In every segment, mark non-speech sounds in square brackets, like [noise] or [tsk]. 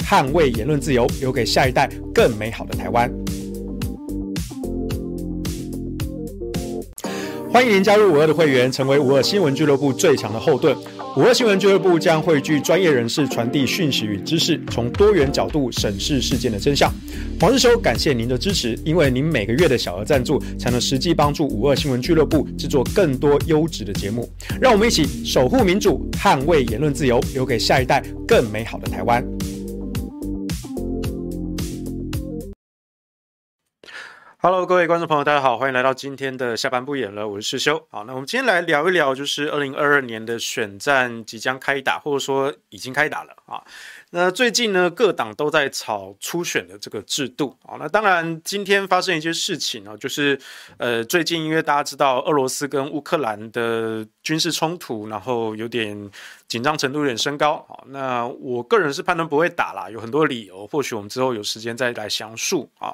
捍卫言论自由，留给下一代更美好的台湾。欢迎您加入五二的会员，成为五二新闻俱乐部最强的后盾。五二新闻俱乐部将汇聚专业人士传递讯息与知识，从多元角度审视事件的真相。黄日修，感谢您的支持，因为您每个月的小额赞助，才能实际帮助五二新闻俱乐部制作更多优质的节目。让我们一起守护民主，捍卫言论自由，留给下一代更美好的台湾。Hello，各位观众朋友，大家好，欢迎来到今天的下班不演了，我是世修。好，那我们今天来聊一聊，就是二零二二年的选战即将开打，或者说已经开打了啊。那最近呢，各党都在炒初选的这个制度啊。那当然，今天发生一些事情啊，就是呃，最近因为大家知道俄罗斯跟乌克兰的军事冲突，然后有点紧张程度有点升高啊。那我个人是判断不会打啦，有很多理由，或许我们之后有时间再来详述啊。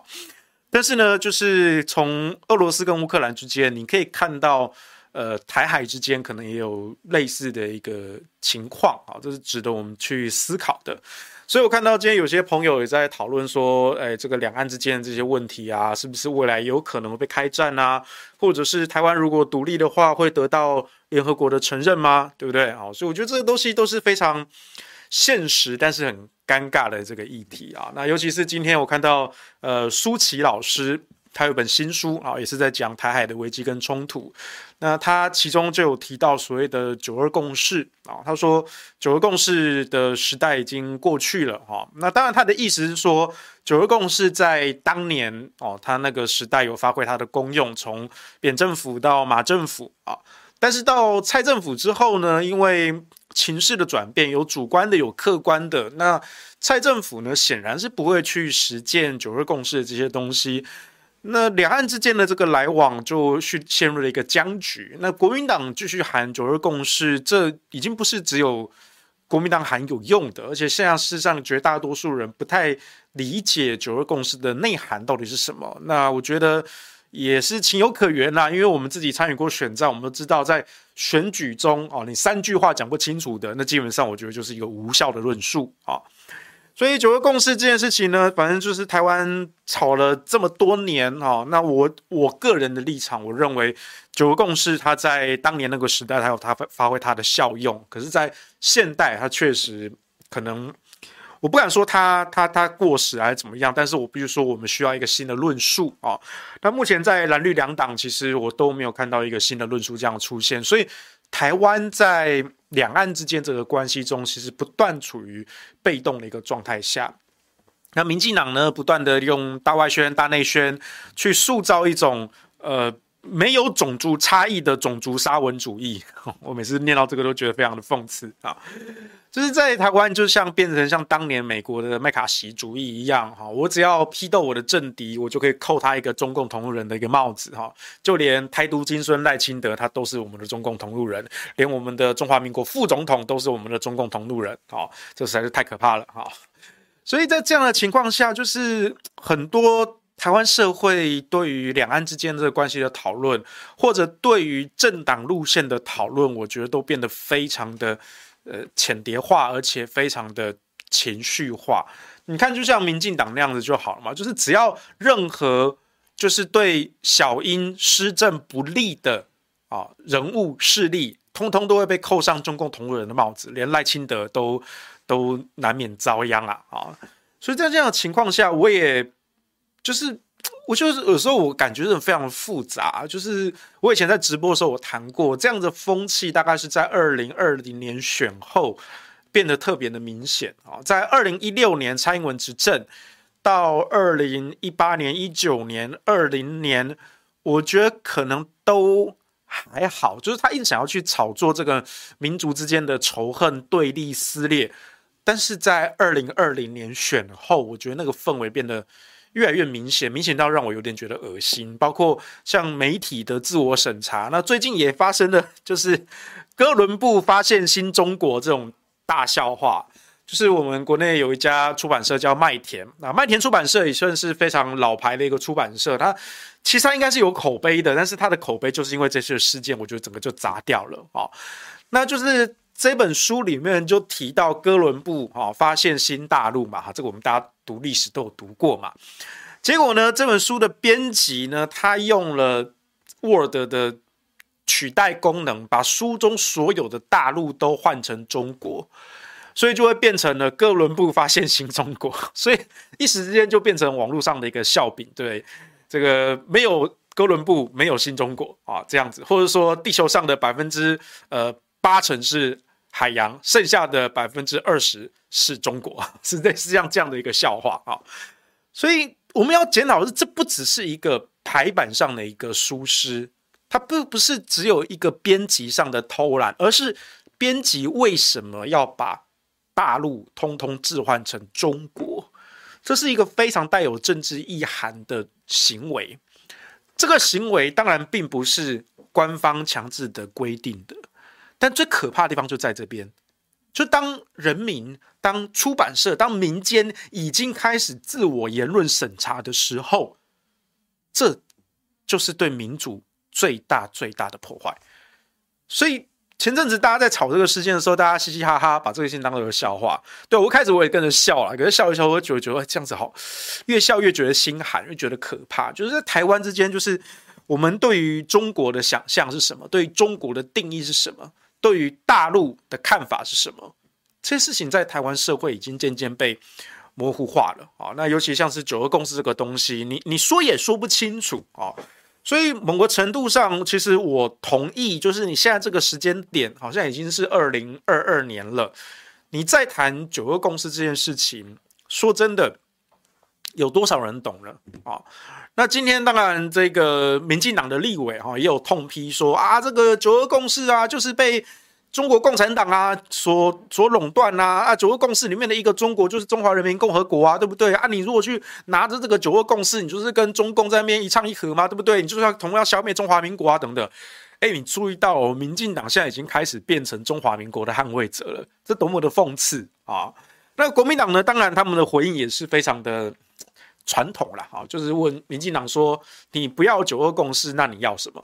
但是呢，就是从俄罗斯跟乌克兰之间，你可以看到，呃，台海之间可能也有类似的一个情况啊，这是值得我们去思考的。所以我看到今天有些朋友也在讨论说，哎，这个两岸之间的这些问题啊，是不是未来有可能会被开战啊？或者是台湾如果独立的话，会得到联合国的承认吗？对不对？好，所以我觉得这个东西都是非常现实，但是很。尴尬的这个议题啊，那尤其是今天我看到，呃，舒淇老师他有本新书啊，也是在讲台海的危机跟冲突。那他其中就有提到所谓的“九二共识”啊，他说“九二共识”的时代已经过去了哈。那当然他的意思是说，“九二共识”在当年哦，他那个时代有发挥它的功用，从扁政府到马政府啊，但是到蔡政府之后呢，因为情势的转变，有主观的，有客观的。那蔡政府呢，显然是不会去实践九二共识的这些东西。那两岸之间的这个来往就陷陷入了一个僵局。那国民党继续喊九二共识，这已经不是只有国民党喊有用的，而且现在事实上绝大多数人不太理解九二共识的内涵到底是什么。那我觉得。也是情有可原啦，因为我们自己参与过选战，我们都知道，在选举中哦，你三句话讲不清楚的，那基本上我觉得就是一个无效的论述啊。所以九二共识这件事情呢，反正就是台湾吵了这么多年哈。那我我个人的立场，我认为九二共识它在当年那个时代，它有它发发挥它的效用，可是，在现代它确实可能。我不敢说他他他过时还是怎么样，但是我必须说我们需要一个新的论述啊。那目前在蓝绿两党，其实我都没有看到一个新的论述这样出现，所以台湾在两岸之间这个关系中，其实不断处于被动的一个状态下。那民进党呢，不断的用大外宣、大内宣去塑造一种呃。没有种族差异的种族沙文主义，[laughs] 我每次念到这个都觉得非常的讽刺啊！就是在台湾，就像变成像当年美国的麦卡锡主义一样哈，我只要批斗我的政敌，我就可以扣他一个中共同路人的一个帽子哈。就连台独金孙赖清德，他都是我们的中共同路人，连我们的中华民国副总统都是我们的中共同路人哈！这实在是太可怕了哈！所以在这样的情况下，就是很多。台湾社会对于两岸之间这个关系的讨论，或者对于政党路线的讨论，我觉得都变得非常的呃浅碟化，而且非常的情绪化。你看，就像民进党那样子就好了嘛，就是只要任何就是对小英施政不利的啊人物势力，通通都会被扣上中共同路人的帽子，连赖清德都都难免遭殃啊啊！所以在这样的情况下，我也。就是，我就是有时候我感觉是非常复杂。就是我以前在直播的时候，我谈过这样的风气，大概是在二零二零年选后变得特别的明显啊。在二零一六年蔡英文执政到二零一八年、一九年、二零年，我觉得可能都还好。就是他一直想要去炒作这个民族之间的仇恨、对立、撕裂，但是在二零二零年选后，我觉得那个氛围变得。越来越明显，明显到让我有点觉得恶心。包括像媒体的自我审查，那最近也发生了，就是 [laughs] 哥伦布发现新中国这种大笑话。就是我们国内有一家出版社叫麦田，那麦田出版社也算是非常老牌的一个出版社。它其实它应该是有口碑的，但是它的口碑就是因为这次事件，我觉得整个就砸掉了啊。那就是。这本书里面就提到哥伦布啊发现新大陆嘛，哈，这个我们大家读历史都有读过嘛。结果呢，这本书的编辑呢，他用了 Word 的取代功能，把书中所有的大陆都换成中国，所以就会变成了哥伦布发现新中国，[laughs] 所以一时之间就变成网络上的一个笑柄，对，这个没有哥伦布，没有新中国啊，这样子，或者说地球上的百分之呃八成是。海洋剩下的百分之二十是中国，[laughs] 是类似像这样的一个笑话啊，所以我们要检讨的是，这不只是一个排版上的一个疏失，它不不是只有一个编辑上的偷懒，而是编辑为什么要把大陆通通置换成中国？这是一个非常带有政治意涵的行为。这个行为当然并不是官方强制的规定的。但最可怕的地方就在这边，就当人民、当出版社、当民间已经开始自我言论审查的时候，这就是对民主最大最大的破坏。所以前阵子大家在吵这个事件的时候，大家嘻嘻哈哈，把这个事情当做个笑话。对，我一开始我也跟着笑了，可是笑一笑，我就觉得觉得这样子好，越笑越觉得心寒，越觉得可怕。就是在台湾之间，就是我们对于中国的想象是什么？对于中国的定义是什么？对于大陆的看法是什么？这些事情在台湾社会已经渐渐被模糊化了啊。那尤其像是九二共识这个东西，你你说也说不清楚啊。所以某个程度上，其实我同意，就是你现在这个时间点，好像已经是二零二二年了。你在谈九二共识这件事情，说真的，有多少人懂了啊？那今天当然，这个民进党的立委哈也有痛批说啊，这个九二共识啊，就是被中国共产党啊所所垄断呐啊，九二共识里面的一个中国就是中华人民共和国啊，对不对啊？你如果去拿着这个九二共识，你就是跟中共在那边一唱一和嘛，对不对？你就是要同样消灭中华民国啊等等。哎，你注意到，民进党现在已经开始变成中华民国的捍卫者了，这多么的讽刺啊！那国民党呢，当然他们的回应也是非常的。传统了哈，就是问民进党说：“你不要九二共识，那你要什么？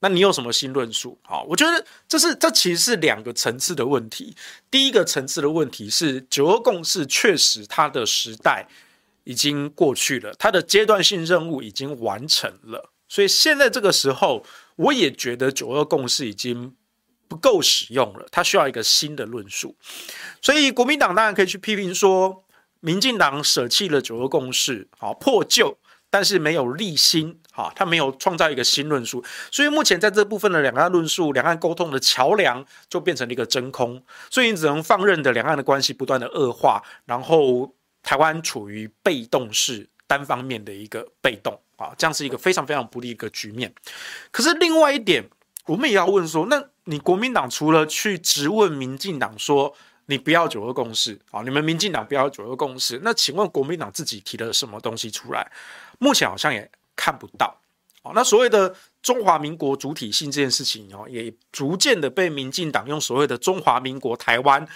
那你有什么新论述？”好，我觉得这是这其实是两个层次的问题。第一个层次的问题是，九二共识确实它的时代已经过去了，它的阶段性任务已经完成了，所以现在这个时候，我也觉得九二共识已经不够使用了，它需要一个新的论述。所以国民党当然可以去批评说。民进党舍弃了九二共识，好破旧，但是没有立新，好，他没有创造一个新论述，所以目前在这部分的两岸论述、两岸沟通的桥梁就变成了一个真空，所以你只能放任的两岸的关系不断的恶化，然后台湾处于被动式、单方面的一个被动，啊，这样是一个非常非常不利的一个局面。可是另外一点，我们也要问说，那你国民党除了去质问民进党说，你不要九二共识啊！你们民进党不要九二共识，那请问国民党自己提了什么东西出来？目前好像也看不到。那所谓的中华民国主体性这件事情哦，也逐渐的被民进党用所谓的中华民国台湾，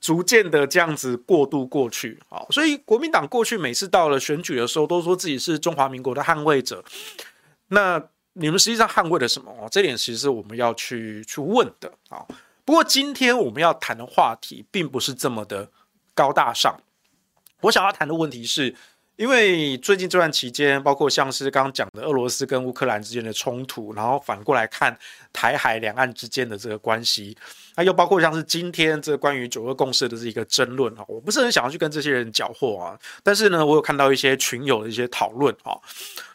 逐渐的这样子过渡过去。所以国民党过去每次到了选举的时候，都说自己是中华民国的捍卫者。那你们实际上捍卫了什么？哦，这点其实是我们要去去问的啊。不过今天我们要谈的话题并不是这么的高大上。我想要谈的问题是，因为最近这段期间，包括像是刚刚讲的俄罗斯跟乌克兰之间的冲突，然后反过来看台海两岸之间的这个关系，那又包括像是今天这个关于九二共识的这一个争论哈，我不是很想要去跟这些人搅和啊，但是呢，我有看到一些群友的一些讨论哈。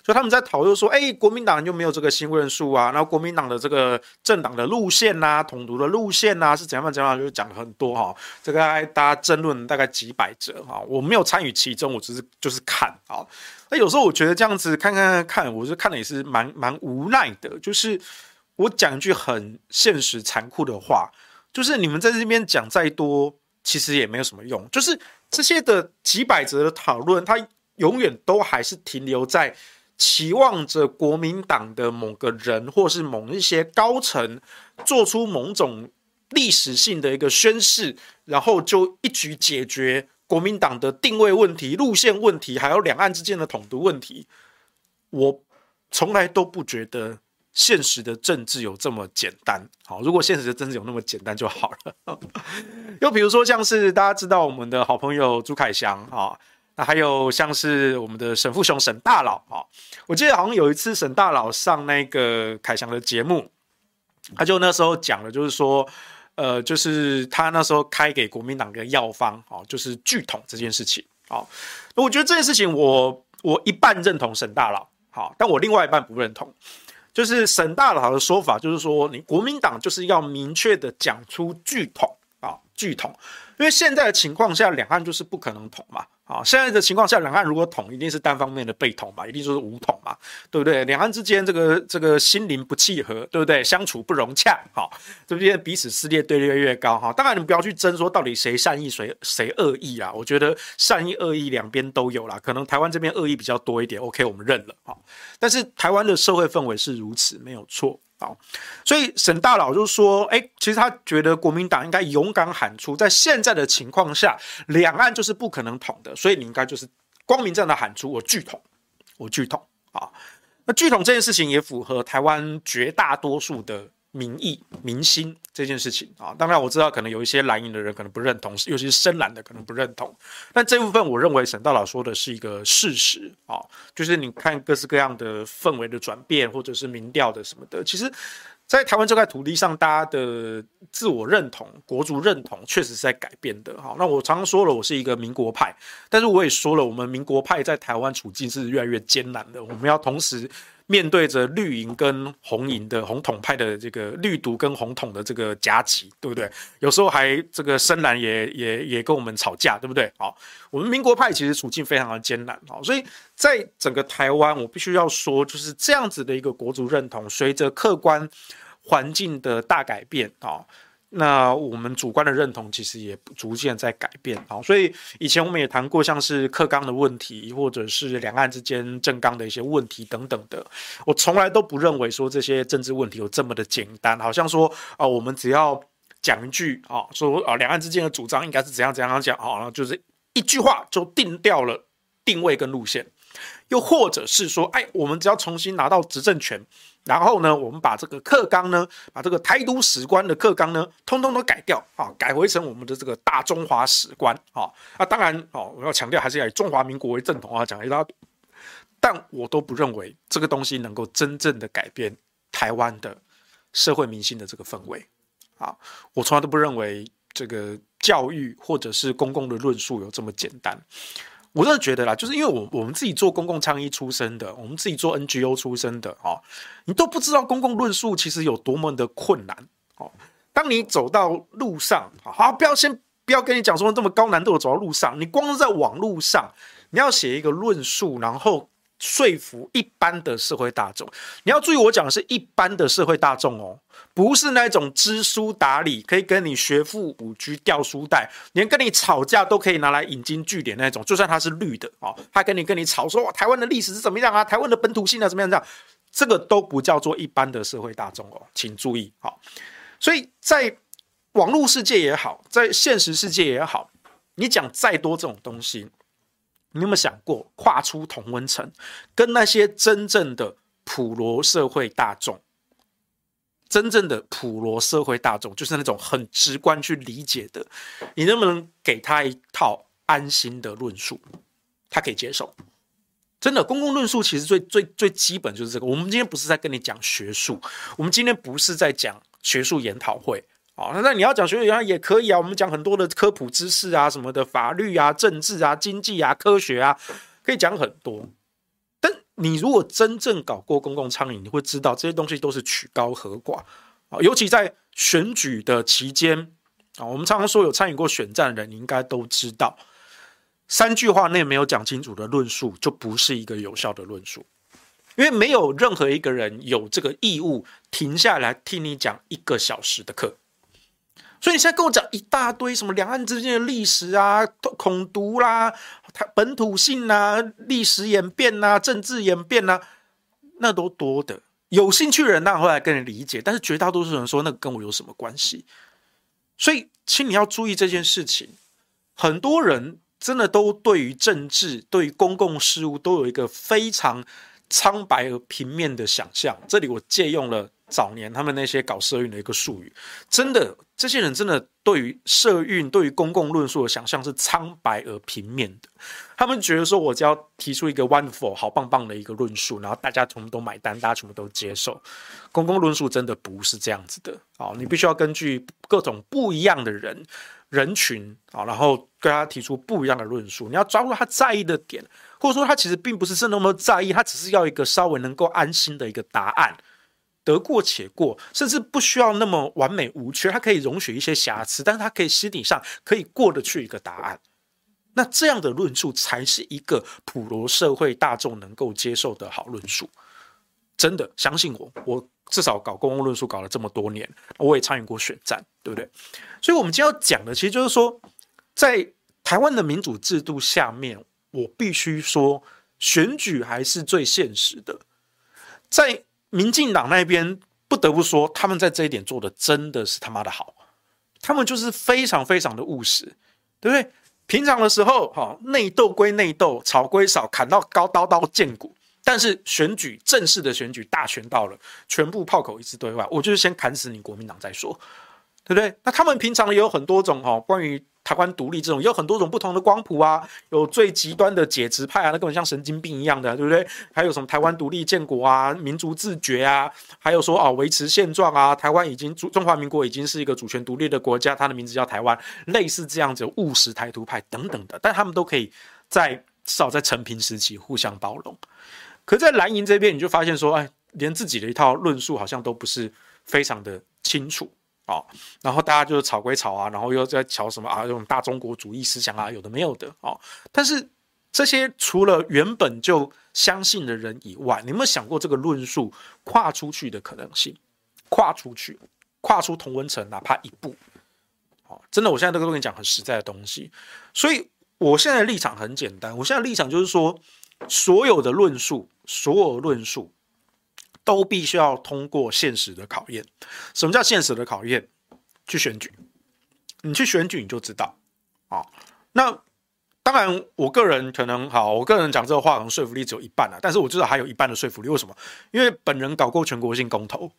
所以他们在讨论说，哎、欸，国民党又没有这个新论述啊，然后国民党的这个政党的路线呐、啊，统独的路线呐、啊，是怎样怎样，就讲了很多哈。这个大家争论大概几百折哈，我没有参与其中，我只是就是看啊。那有时候我觉得这样子看看看，我是看的也是蛮蛮无奈的。就是我讲一句很现实残酷的话，就是你们在这边讲再多，其实也没有什么用。就是这些的几百则的讨论，它永远都还是停留在。期望着国民党的某个人，或是某一些高层，做出某种历史性的一个宣示，然后就一举解决国民党的定位问题、路线问题，还有两岸之间的统独问题。我从来都不觉得现实的政治有这么简单。好，如果现实的政治有那么简单就好了。[laughs] 又比如说，像是大家知道我们的好朋友朱凯翔啊，那还有像是我们的沈富雄沈大佬啊，我记得好像有一次沈大佬上那个凯翔的节目，他就那时候讲了，就是说。呃，就是他那时候开给国民党的药方，哦，就是拒统这件事情，哦，我觉得这件事情我我一半认同沈大佬，好，但我另外一半不认同，就是沈大佬的说法，就是说你国民党就是要明确的讲出拒统啊，拒统，因为现在的情况下，两岸就是不可能统嘛。啊，现在的情况下，两岸如果统，一定是单方面的被统嘛，一定就是武统嘛，对不对？两岸之间这个这个心灵不契合，对不对？相处不融洽，好，这边彼此撕裂对立越，高，哈。当然，你们不要去争说到底谁善意谁谁恶意啊。我觉得善意恶意两边都有啦，可能台湾这边恶意比较多一点，OK，我们认了，好。但是台湾的社会氛围是如此，没有错。所以沈大佬就说：“哎，其实他觉得国民党应该勇敢喊出，在现在的情况下，两岸就是不可能统的，所以你应该就是光明正大喊出我巨统，我拒统啊。那巨统这件事情也符合台湾绝大多数的。”民意民心这件事情啊，当然我知道可能有一些蓝营的人可能不认同，尤其是深蓝的可能不认同。但这部分我认为沈大佬说的是一个事实啊，就是你看各式各样的氛围的转变，或者是民调的什么的，其实，在台湾这块土地上，大家的自我认同、国族认同确实是在改变的。哈，那我常常说了，我是一个民国派，但是我也说了，我们民国派在台湾处境是越来越艰难的，我们要同时。面对着绿营跟红营的红统派的这个绿独跟红统的这个夹击，对不对？有时候还这个深蓝也也也跟我们吵架，对不对？好，我们民国派其实处境非常的艰难，啊，所以在整个台湾，我必须要说，就是这样子的一个国族认同，随着客观环境的大改变啊。那我们主观的认同其实也逐渐在改变啊，所以以前我们也谈过像是课纲的问题，或者是两岸之间政纲的一些问题等等的，我从来都不认为说这些政治问题有这么的简单，好像说啊，我们只要讲一句啊，说啊，两岸之间的主张应该是怎样怎样讲啊，然后就是一句话就定掉了定位跟路线，又或者是说，哎，我们只要重新拿到执政权。然后呢，我们把这个课纲呢，把这个台独史观的课纲呢，通通都改掉啊，改回成我们的这个大中华史观啊。啊，当然哦，我要强调还是要以中华民国为正统啊，讲一大堆，但我都不认为这个东西能够真正的改变台湾的社会民心的这个氛围啊。我从来都不认为这个教育或者是公共的论述有这么简单。我真的觉得啦，就是因为我我们自己做公共倡议出身的，我们自己做 NGO 出身的哦，你都不知道公共论述其实有多么的困难哦。当你走到路上，好，不要先不要跟你讲说这么高难度的走到路上，你光是在网路上，你要写一个论述，然后说服一般的社会大众，你要注意，我讲的是一般的社会大众哦。不是那种知书达理，可以跟你学富五车掉书袋，连跟你吵架都可以拿来引经据典那种。就算他是绿的哦，他跟你跟你吵说，台湾的历史是怎么样啊？台湾的本土性啊怎么样这样？这个都不叫做一般的社会大众哦，请注意好。所以在网络世界也好，在现实世界也好，你讲再多这种东西，你有没有想过跨出同温层，跟那些真正的普罗社会大众？真正的普罗社会大众，就是那种很直观去理解的，你能不能给他一套安心的论述，他可以接受？真的，公共论述其实最最最基本就是这个。我们今天不是在跟你讲学术，我们今天不是在讲学术研讨会啊。那你要讲学术研讨会也可以啊，我们讲很多的科普知识啊，什么的法律啊、政治啊、经济啊、科学啊，可以讲很多。但你如果真正搞过公共倡议，你会知道这些东西都是曲高和寡啊。尤其在选举的期间啊，我们常常说有参与过选战的人，你应该都知道，三句话内没有讲清楚的论述，就不是一个有效的论述。因为没有任何一个人有这个义务停下来听你讲一个小时的课。所以你现在跟我讲一大堆什么两岸之间的历史啊、统独啦、本土性啊、历史演变啊、政治演变啊，那都多的。有兴趣的人当然会来跟你理解，但是绝大多数人说那跟我有什么关系？所以，请你要注意这件事情。很多人真的都对于政治、对于公共事务都有一个非常苍白而平面的想象。这里我借用了早年他们那些搞社运的一个术语，真的，这些人真的对于社运、对于公共论述的想象是苍白而平面的。他们觉得说，我只要提出一个 wonderful 好棒棒的一个论述，然后大家全部都买单，大家全部都接受。公共论述真的不是这样子的啊！你必须要根据各种不一样的人。人群啊，然后跟他提出不一样的论述，你要抓住他在意的点，或者说他其实并不是是那么在意，他只是要一个稍微能够安心的一个答案，得过且过，甚至不需要那么完美无缺，他可以容许一些瑕疵，但是他可以心理上可以过得去一个答案。那这样的论述才是一个普罗社会大众能够接受的好论述。真的相信我，我。至少搞公共论述搞了这么多年，我也参与过选战，对不对？所以，我们今天要讲的，其实就是说，在台湾的民主制度下面，我必须说，选举还是最现实的。在民进党那边，不得不说，他们在这一点做的真的是他妈的好，他们就是非常非常的务实，对不对？平常的时候，哈，内斗归内斗，吵归吵，砍到高刀刀见骨。但是选举正式的选举大选到了，全部炮口一致对外，我就是先砍死你国民党再说，对不对？那他们平常也有很多种哈，关于台湾独立这种，也有很多种不同的光谱啊，有最极端的解职派啊，那根本像神经病一样的，对不对？还有什么台湾独立建国啊，民族自觉啊，还有说啊维持现状啊，台湾已经中中华民国已经是一个主权独立的国家，它的名字叫台湾，类似这样子务实台独派等等的，但他们都可以在至少在成平时期互相包容。可在蓝营这边，你就发现说，哎，连自己的一套论述好像都不是非常的清楚、哦。然后大家就是吵归吵啊，然后又在吵什么啊，这种大中国主义思想啊，有的没有的、哦。但是这些除了原本就相信的人以外，你有没有想过这个论述跨出去的可能性？跨出去，跨出同文层，哪怕一步。哦，真的，我现在都跟你讲很实在的东西。所以我现在的立场很简单，我现在立场就是说。所有的论述，所有论述都必须要通过现实的考验。什么叫现实的考验？去选举，你去选举你就知道啊。那当然，我个人可能好，我个人讲这个话可能说服力只有一半啊，但是我知道还有一半的说服力。为什么？因为本人搞过全国性公投，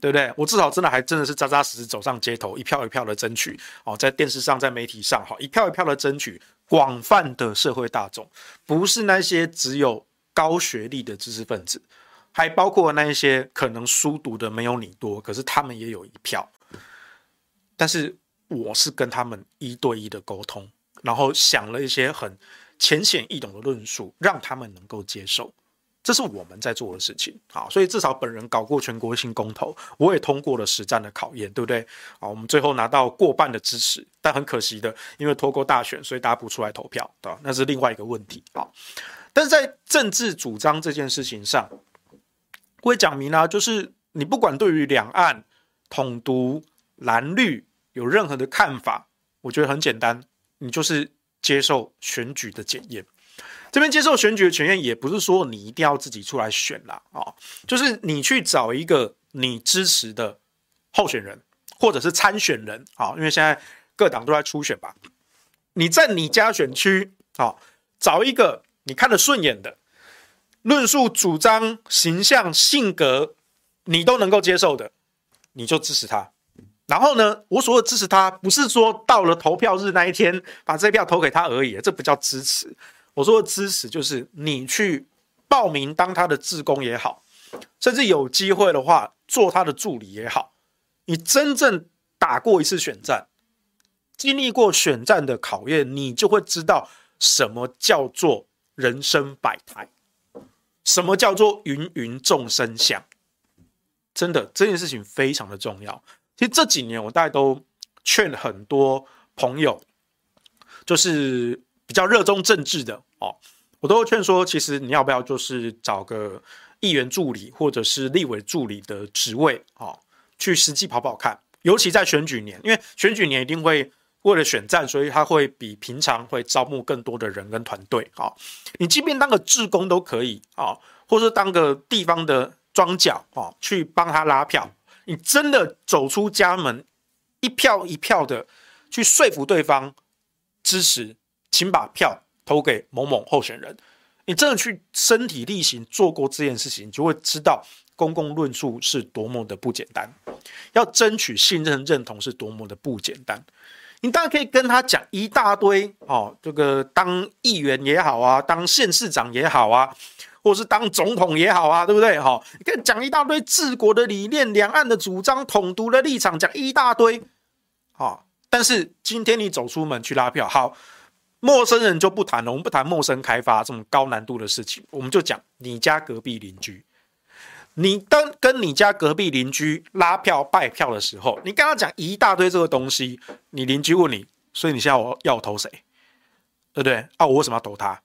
对不对？我至少真的还真的是扎扎实实走上街头，一票一票的争取哦，在电视上，在媒体上，好，一票一票的争取。广泛的社会大众，不是那些只有高学历的知识分子，还包括那一些可能书读的没有你多，可是他们也有一票。但是我是跟他们一对一的沟通，然后想了一些很浅显易懂的论述，让他们能够接受。这是我们在做的事情，好，所以至少本人搞过全国性公投，我也通过了实战的考验，对不对？好，我们最后拿到过半的支持，但很可惜的，因为拖过大选，所以大家不出来投票，对？那是另外一个问题，好。但是在政治主张这件事情上，会讲明了，就是你不管对于两岸统独、蓝绿有任何的看法，我觉得很简单，你就是接受选举的检验。这边接受选举的权限，也不是说你一定要自己出来选啦，啊，就是你去找一个你支持的候选人或者是参选人，啊，因为现在各党都在初选吧，你在你家选区，啊，找一个你看得顺眼的，论述、主张、形象、性格，你都能够接受的，你就支持他。然后呢，我所谓支持他，不是说到了投票日那一天把这票投给他而已，这不叫支持。我说的支持就是你去报名当他的志工也好，甚至有机会的话做他的助理也好，你真正打过一次选战，经历过选战的考验，你就会知道什么叫做人生百态，什么叫做芸芸众生相。真的，这件事情非常的重要。其实这几年我大概都劝很多朋友，就是。比较热衷政治的哦，我都劝说，其实你要不要就是找个议员助理或者是立委助理的职位哦，去实际跑跑看。尤其在选举年，因为选举年一定会为了选战，所以他会比平常会招募更多的人跟团队啊。你即便当个志工都可以啊，或者当个地方的庄脚啊，去帮他拉票。你真的走出家门，一票一票的去说服对方支持。请把票投给某某候选人，你真的去身体力行做过这件事情，你就会知道公共论述是多么的不简单，要争取信任认同是多么的不简单。你当然可以跟他讲一大堆哦，这个当议员也好啊，当县市长也好啊，或者是当总统也好啊，对不对？哈、哦，你可以讲一大堆治国的理念、两岸的主张、统独的立场，讲一大堆。好、哦，但是今天你走出门去拉票，好，陌生人就不谈了，我们不谈陌生开发这种高难度的事情，我们就讲你家隔壁邻居。你当跟你家隔壁邻居拉票拜票的时候，你跟他讲一大堆这个东西，你邻居问你，所以你现在我要我投谁，对不对？啊，我为什么要投他？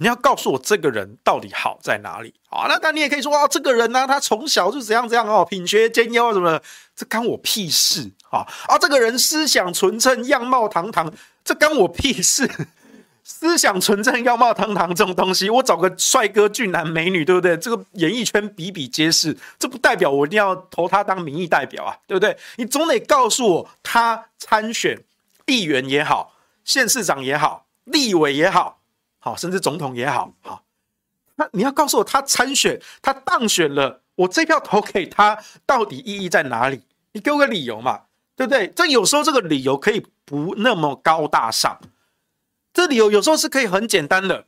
你要告诉我这个人到底好在哪里？好，那那你也可以说啊，这个人呢、他从小就怎样怎样哦，品学兼优什么的，这干我屁事啊！啊，这个人思想纯正，样貌堂堂，这干我屁事。思想纯正、样貌堂堂这种东西，我找个帅哥、俊男、美女，对不对？这个演艺圈比比皆是，这不代表我一定要投他当民意代表啊，对不对？你总得告诉我，他参选议员也好，县市长也好，立委也好，好，甚至总统也好，好，那你要告诉我，他参选，他当选了，我这票投给他，到底意义在哪里？你给我个理由嘛，对不对？这有时候这个理由可以不那么高大上。这理由有时候是可以很简单的，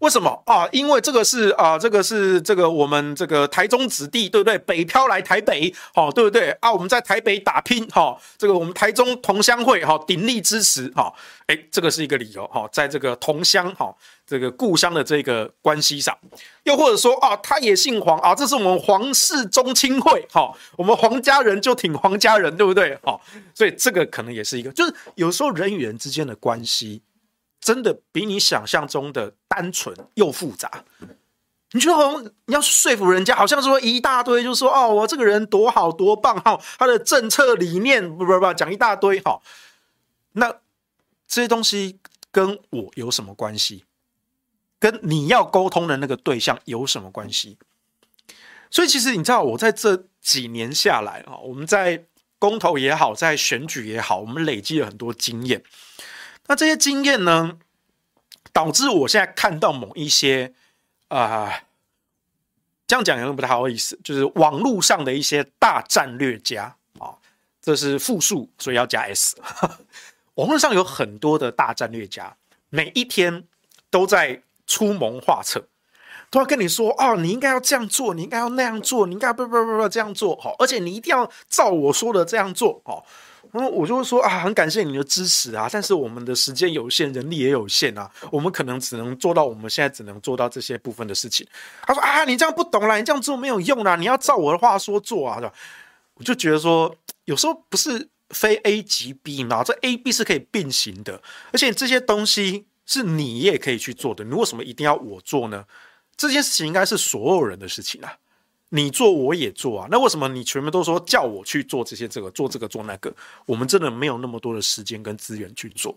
为什么啊？因为这个是啊，这个是这个我们这个台中子弟，对不对？北漂来台北，好，对不对啊？我们在台北打拼，哈，这个我们台中同乡会，哈，鼎力支持，哈，哎，这个是一个理由，哈，在这个同乡，哈，这个故乡的这个关系上，又或者说啊，他也姓黄啊，这是我们黄氏宗亲会，哈，我们黄家人就挺黄家人，对不对？好，所以这个可能也是一个，就是有时候人与人之间的关系。真的比你想象中的单纯又复杂。你就好像你要说服人家，好像说一大堆，就说哦，我这个人多好多棒哈，他的政策理念不不不讲一大堆哈。那这些东西跟我有什么关系？跟你要沟通的那个对象有什么关系？所以其实你知道，我在这几年下来啊，我们在公投也好，在选举也好，我们累积了很多经验。那这些经验呢，导致我现在看到某一些啊、呃，这样讲有点不太好意思，就是网络上的一些大战略家啊，这是复数，所以要加 s。[laughs] 网络上有很多的大战略家，每一天都在出谋划策，都要跟你说哦，你应该要这样做，你应该要那样做，你应该不不不不这样做好，而且你一定要照我说的这样做哦。然后我就会说啊，很感谢你的支持啊，但是我们的时间有限，人力也有限啊，我们可能只能做到我们现在只能做到这些部分的事情。他说啊，你这样不懂啦，你这样做没有用啦，你要照我的话说做啊，是吧？我就觉得说，有时候不是非 A 即 B 嘛，这 A B 是可以并行的，而且这些东西是你也可以去做的，你为什么一定要我做呢？这件事情应该是所有人的事情啊。你做我也做啊，那为什么你全部都说叫我去做这些这个做这个做那个？我们真的没有那么多的时间跟资源去做。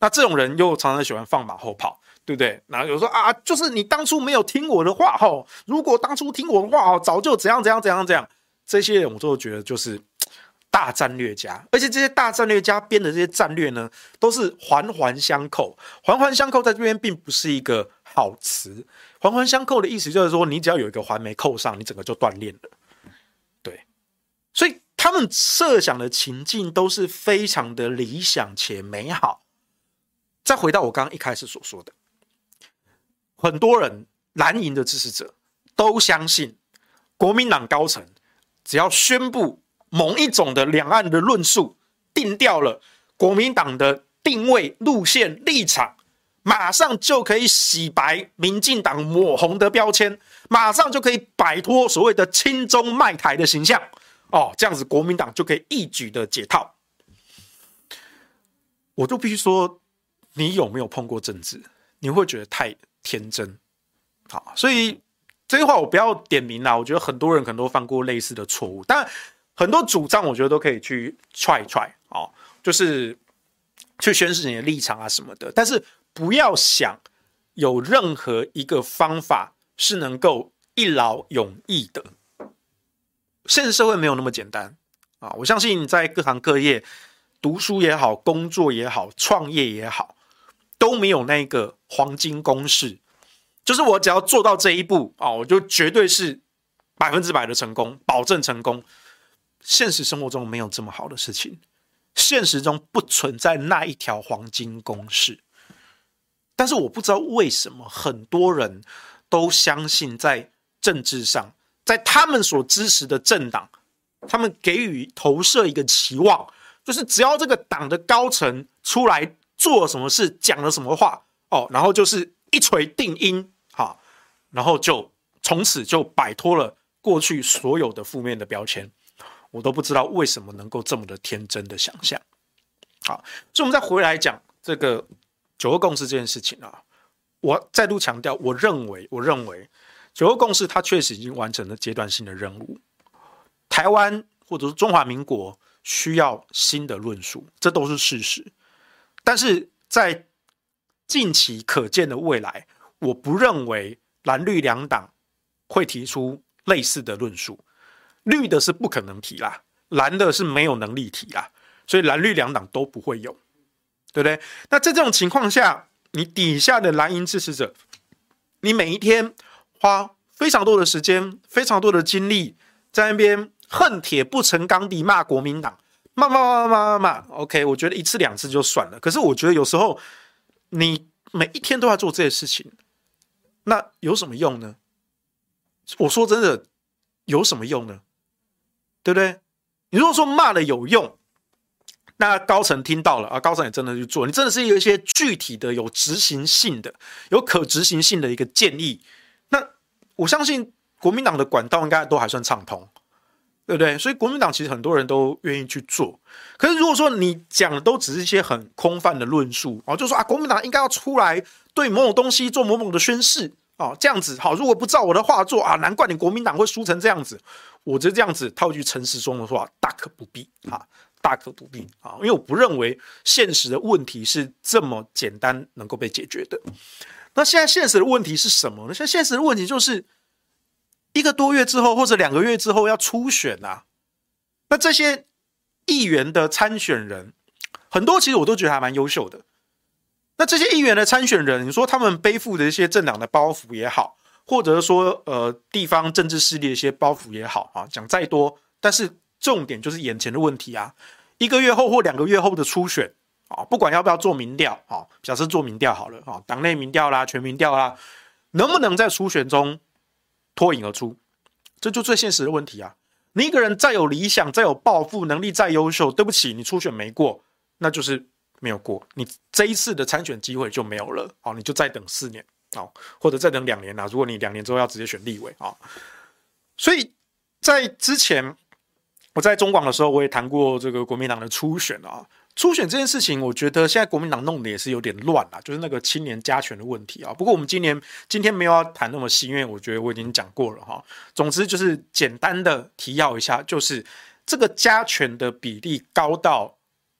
那这种人又常常喜欢放马后炮，对不对？然后有说啊，就是你当初没有听我的话哦，如果当初听我的话哦，早就怎样怎样怎样怎样。这些人我都觉得就是 [tsk] 大战略家，而且这些大战略家编的这些战略呢，都是环环相扣。环环相扣在这边并不是一个好词。环环相扣的意思就是说，你只要有一个环没扣上，你整个就断裂了。对，所以他们设想的情境都是非常的理想且美好。再回到我刚刚一开始所说的，很多人蓝营的支持者都相信，国民党高层只要宣布某一种的两岸的论述，定调了国民党的定位、路线、立场。马上就可以洗白民进党抹红的标签，马上就可以摆脱所谓的亲中卖台的形象哦，这样子国民党就可以一举的解套。我就必须说，你有没有碰过政治？你会觉得太天真。好，所以这句话我不要点名啦。我觉得很多人可能都犯过类似的错误，但很多主张我觉得都可以去踹一踹哦，就是去宣示你的立场啊什么的，但是。不要想有任何一个方法是能够一劳永逸的。现实社会没有那么简单啊！我相信在各行各业，读书也好，工作也好，创业也好，都没有那个黄金公式，就是我只要做到这一步啊，我就绝对是百分之百的成功，保证成功。现实生活中没有这么好的事情，现实中不存在那一条黄金公式。但是我不知道为什么很多人都相信，在政治上，在他们所支持的政党，他们给予投射一个期望，就是只要这个党的高层出来做什么事，讲了什么话，哦，然后就是一锤定音。好，然后就从此就摆脱了过去所有的负面的标签，我都不知道为什么能够这么的天真的想象。好，所以我们再回来讲这个九二共识这件事情啊，我再度强调，我认为，我认为九二共识它确实已经完成了阶段性的任务，台湾或者是中华民国需要新的论述，这都是事实，但是在近期可见的未来。我不认为蓝绿两党会提出类似的论述，绿的是不可能提啦，蓝的是没有能力提啦，所以蓝绿两党都不会有，对不对？那在这种情况下，你底下的蓝营支持者，你每一天花非常多的时间、非常多的精力在那边恨铁不成钢地骂国民党，骂骂骂骂骂骂，OK，我觉得一次两次就算了。可是我觉得有时候你每一天都要做这些事情。那有什么用呢？我说真的，有什么用呢？对不对？你如果说骂了有用，那高层听到了啊，高层也真的去做，你真的是有一些具体的、有执行性的、有可执行性的一个建议，那我相信国民党的管道应该都还算畅通，对不对？所以国民党其实很多人都愿意去做。可是如果说你讲的都只是一些很空泛的论述啊，就说啊，国民党应该要出来。对某种东西做某某的宣誓啊，这样子好。如果不照我的话做啊，难怪你国民党会输成这样子。我觉得这样子套句陈时中的话，大可不必啊，大可不必啊，因为我不认为现实的问题是这么简单能够被解决的。那现在现实的问题是什么呢？现在现实的问题就是一个多月之后或者两个月之后要初选啊。那这些议员的参选人很多，其实我都觉得还蛮优秀的。那这些议员的参选人，你说他们背负的一些政党的包袱也好，或者说呃地方政治势力的一些包袱也好啊，讲再多，但是重点就是眼前的问题啊。一个月后或两个月后的初选啊，不管要不要做民调啊，假设做民调好了啊，党内民调啦、全民调啦，能不能在初选中脱颖而出？这就最现实的问题啊。你一个人再有理想、再有抱负、能力再优秀，对不起，你初选没过，那就是。没有过，你这一次的参选机会就没有了。好，你就再等四年，好，或者再等两年啊。如果你两年之后要直接选立委啊，所以在之前我在中广的时候，我也谈过这个国民党的初选啊。初选这件事情，我觉得现在国民党弄得也是有点乱啊，就是那个青年加权的问题啊。不过我们今年今天没有要谈那么细，因为我觉得我已经讲过了哈。总之就是简单的提要一下，就是这个加权的比例高到。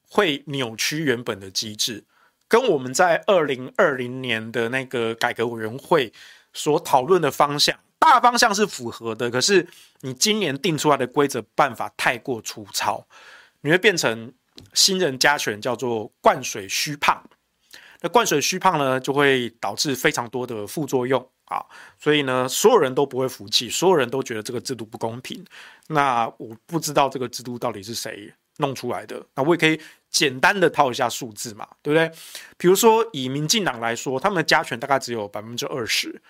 会扭曲原本的机制，跟我们在二零二零年的那个改革委员会所讨论的方向，大方向是符合的。可是你今年定出来的规则办法太过粗糙，你会变成新人加权叫做灌水虚胖。那灌水虚胖呢，就会导致非常多的副作用啊。所以呢，所有人都不会服气，所有人都觉得这个制度不公平。那我不知道这个制度到底是谁弄出来的。那我也可以。简单的套一下数字嘛，对不对？比如说以民进党来说，他们的加权大概只有百分之二十，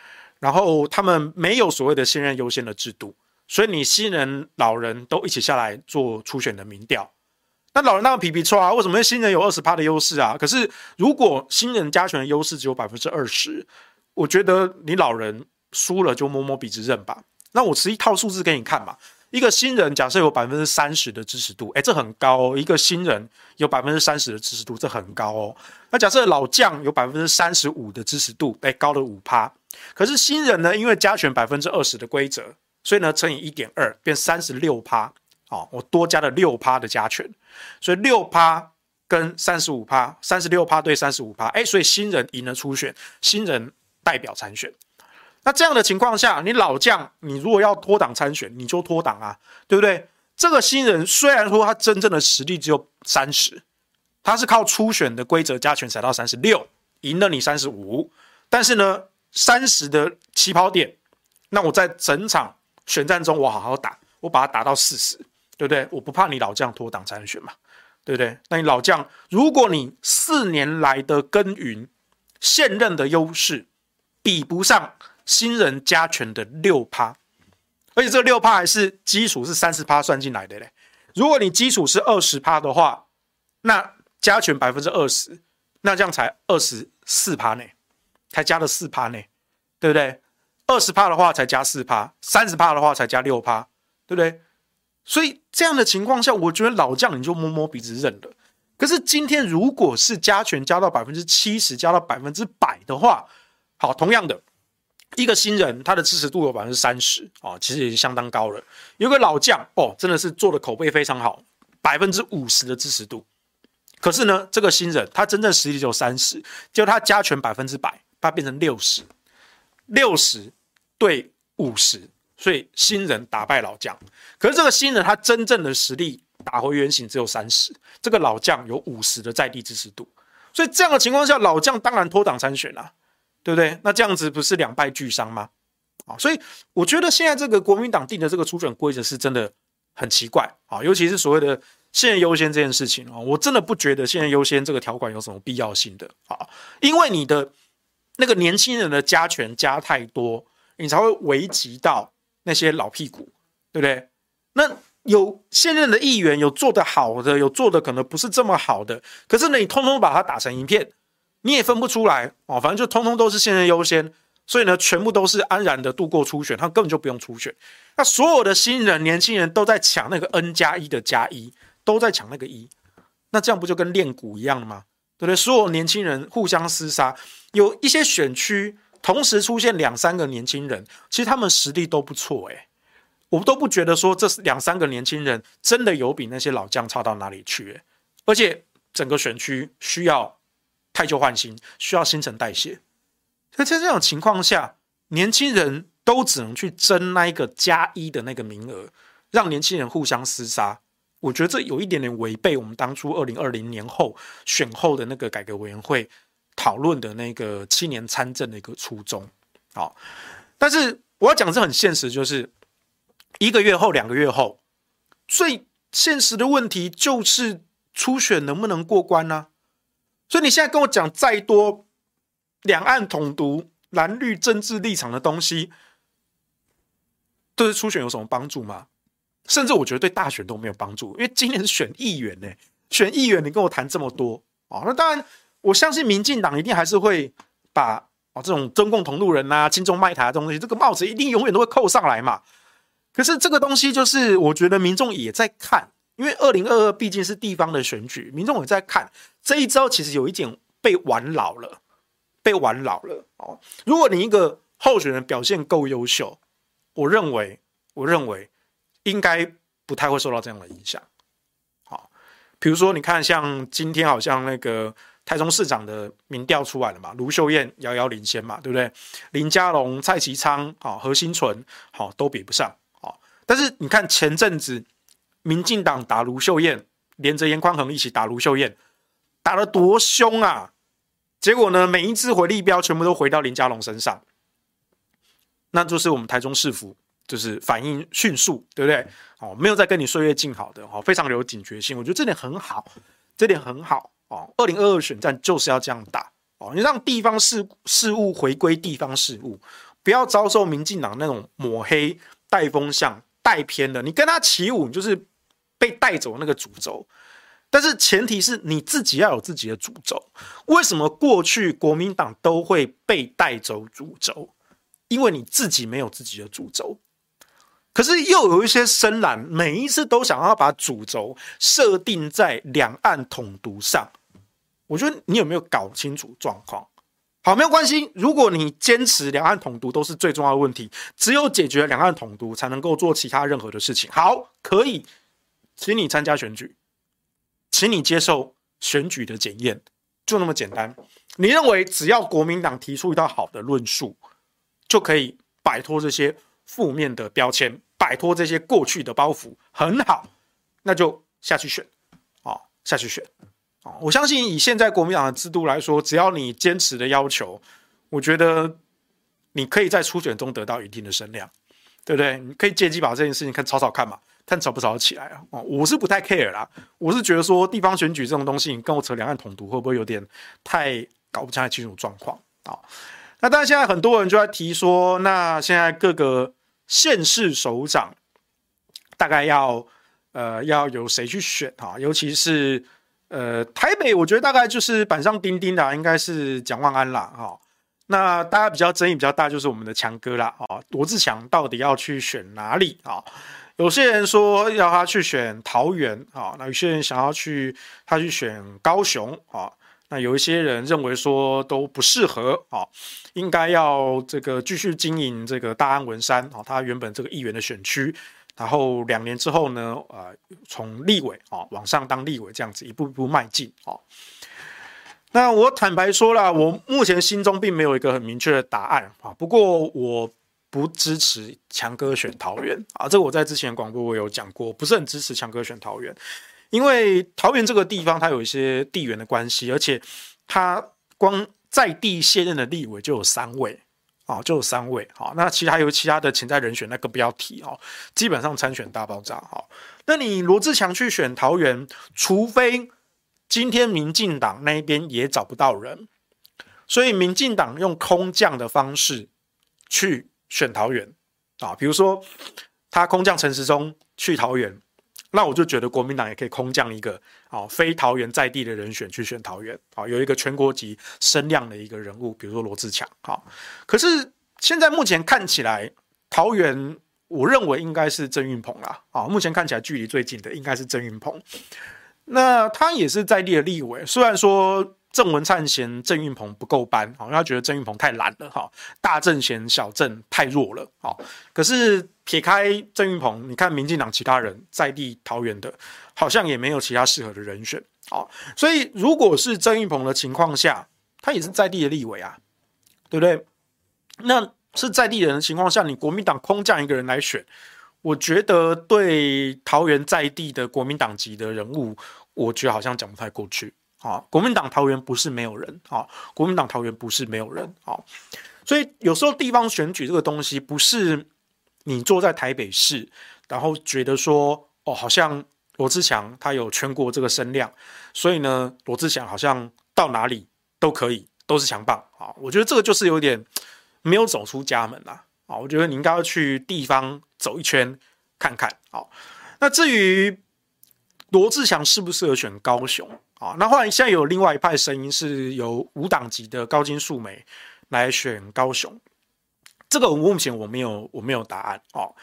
然后他们没有所谓的新人优先的制度，所以你新人、老人都一起下来做初选的民调。那老人当然皮皮剉啊，为什么新人有二十趴的优势啊？可是如果新人加权的优势只有百分之二十，我觉得你老人输了就摸摸鼻子认吧。那我持一套数字给你看嘛。一个新人假设有百分之三十的支持度，诶，这很高哦。一个新人有百分之三十的支持度，这很高哦。那假设老将有百分之三十五的支持度，诶，高了五趴。可是新人呢，因为加权百分之二十的规则，所以呢乘以一点二变三十六趴。哦，我多加了六趴的加权，所以六趴跟三十五趴，三十六趴对三十五趴，诶，所以新人赢了初选，新人代表参选。那这样的情况下，你老将，你如果要脱党参选，你就脱党啊，对不对？这个新人虽然说他真正的实力只有三十，他是靠初选的规则加权才到三十六，赢了你三十五，但是呢，三十的起跑点，那我在整场选战中我好好打，我把它打到四十，对不对？我不怕你老将脱党参选嘛，对不对？那你老将，如果你四年来的耕耘，现任的优势比不上新人加权的六趴，而且这六趴还是基础是三十趴算进来的嘞。如果你基础是二十趴的话，那加权百分之二十，那这样才二十四趴呢，才加了四趴呢，对不对？二十趴的话才加四趴，三十趴的话才加六趴，对不对？所以这样的情况下，我觉得老将你就摸摸鼻子认了。可是今天如果是加权加到百分之七十，加到百分之百的话，好，同样的一个新人，他的支持度有百分之三十啊，其实已经相当高了。有个老将哦，真的是做的口碑非常好，百分之五十的支持度。可是呢，这个新人他真正实力只有三十，就他加权百分之百，他变成六十，六十对五十，所以新人打败老将。可是这个新人他真正的实力打回原形只有三十，这个老将有五十的在地支持度，所以这样的情况下，老将当然脱党参选了，对不对？那这样子不是两败俱伤吗？啊，所以我觉得现在这个国民党定的这个初选规则是真的很奇怪啊，尤其是所谓的。现任优先这件事情啊，我真的不觉得现任优先这个条款有什么必要性的啊，因为你的那个年轻人的加权加太多，你才会危及到那些老屁股，对不对？那有现任的议员有做得好的，有做的可能不是这么好的，可是呢，你通通把它打成一片，你也分不出来哦，反正就通通都是现任优先，所以呢，全部都是安然的度过初选，他根本就不用初选。那所有的新人、年轻人都在抢那个 N 加一的加一。都在抢那个一，那这样不就跟练鼓一样了吗？对不对？所有年轻人互相厮杀，有一些选区同时出现两三个年轻人，其实他们实力都不错诶，我们都不觉得说这两三个年轻人真的有比那些老将差到哪里去，而且整个选区需要汰旧换新，需要新陈代谢，所以在这种情况下，年轻人都只能去争那一个加一的那个名额，让年轻人互相厮杀。我觉得这有一点点违背我们当初二零二零年后选后的那个改革委员会讨论的那个七年参政的一个初衷。好，但是我要讲的是很现实，就是一个月后、两个月后，最现实的问题就是初选能不能过关呢？所以你现在跟我讲再多两岸统独、蓝绿政治立场的东西，对初选有什么帮助吗？甚至我觉得对大选都没有帮助，因为今年是选议员呢，选议员你跟我谈这么多啊，那当然我相信民进党一定还是会把啊这种中共同路人呐、亲中卖台的东西，这个帽子一定永远都会扣上来嘛。可是这个东西就是我觉得民众也在看，因为二零二二毕竟是地方的选举，民众也在看这一招，其实有一点被玩老了，被玩老了哦。如果你一个候选人表现够优秀，我认为，我认为。应该不太会受到这样的影响，好，比如说你看，像今天好像那个台中市长的民调出来了嘛，卢秀燕遥遥领先嘛，对不对？林佳龙、蔡其昌、好何新纯，好都比不上，好，但是你看前阵子民进党打卢秀燕，连着颜宽恒一起打卢秀燕，打得多凶啊！结果呢，每一次回力标全部都回到林佳龙身上，那就是我们台中市府。就是反应迅速，对不对？哦，没有再跟你岁月静好的哦，非常有警觉性。我觉得这点很好，这点很好哦。二零二二选战就是要这样打哦，你让地方事事务回归地方事务，不要遭受民进党那种抹黑、带风向、带偏的。你跟他起舞，你就是被带走那个主轴。但是前提是你自己要有自己的主轴。为什么过去国民党都会被带走主轴？因为你自己没有自己的主轴。可是又有一些深蓝，每一次都想要把主轴设定在两岸统独上。我觉得你有没有搞清楚状况？好，没有关系。如果你坚持两岸统独都是最重要的问题，只有解决两岸统独，才能够做其他任何的事情。好，可以，请你参加选举，请你接受选举的检验，就那么简单。你认为只要国民党提出一套好的论述，就可以摆脱这些负面的标签？摆脱这些过去的包袱很好，那就下去选，啊，下去选，啊，我相信以现在国民党的制度来说，只要你坚持的要求，我觉得你可以在初选中得到一定的声量，对不对？你可以借机把这件事情看吵吵看嘛，看吵不吵得起来啊？哦，我是不太 care 啦，我是觉得说地方选举这种东西，你跟我扯两岸统独会不会有点太搞不太清楚状况啊？那当然，现在很多人就在提说，那现在各个县市首长大概要呃要由谁去选哈？尤其是呃台北，我觉得大概就是板上钉钉的，应该是蒋万安啦哈。那大家比较争议比较大，就是我们的强哥啦，啊，罗志强到底要去选哪里啊？有些人说要他去选桃园啊，那有些人想要去他去选高雄啊，那有一些人认为说都不适合啊，应该要这个继续经营这个大安文山啊，他原本这个议员的选区，然后两年之后呢，呃，从立委啊往上当立委这样子一步一步迈进啊。那我坦白说了，我目前心中并没有一个很明确的答案啊。不过我不支持强哥选桃园啊，这个我在之前广播我有讲过，不是很支持强哥选桃园，因为桃园这个地方它有一些地缘的关系，而且它光在地现任的立委就有三位啊，就有三位啊。那其他有其他的潜在人选，那个不要提啊，基本上参选大爆炸哈。那你罗志强去选桃园，除非。今天民进党那边也找不到人，所以民进党用空降的方式去选桃园啊，比如说他空降陈时中去桃园，那我就觉得国民党也可以空降一个啊非桃园在地的人选去选桃园啊，有一个全国级声量的一个人物，比如说罗志强啊。可是现在目前看起来，桃园我认为应该是郑运鹏啦啊，目前看起来距离最近的应该是郑运鹏。那他也是在地的立委，虽然说郑文灿嫌郑运鹏不够班，好，因为他觉得郑运鹏太懒了，哈，大郑嫌小郑太弱了，啊，可是撇开郑运鹏，你看民进党其他人在地桃园的，好像也没有其他适合的人选，好，所以如果是郑运鹏的情况下，他也是在地的立委啊，对不对？那是在地人的情况下，你国民党空降一个人来选。我觉得对桃园在地的国民党籍的人物，我觉得好像讲不太过去啊。国民党桃园不是没有人啊，国民党桃园不是没有人啊。所以有时候地方选举这个东西，不是你坐在台北市，然后觉得说哦，好像罗志祥他有全国这个声量，所以呢，罗志祥好像到哪里都可以，都是强棒啊。我觉得这个就是有点没有走出家门啦。啊，我觉得你应该要去地方走一圈看看。好，那至于罗志祥适不适合选高雄啊？那后来现在有另外一派声音是由无党籍的高金素梅来选高雄，这个目前我没有我没有答案哦。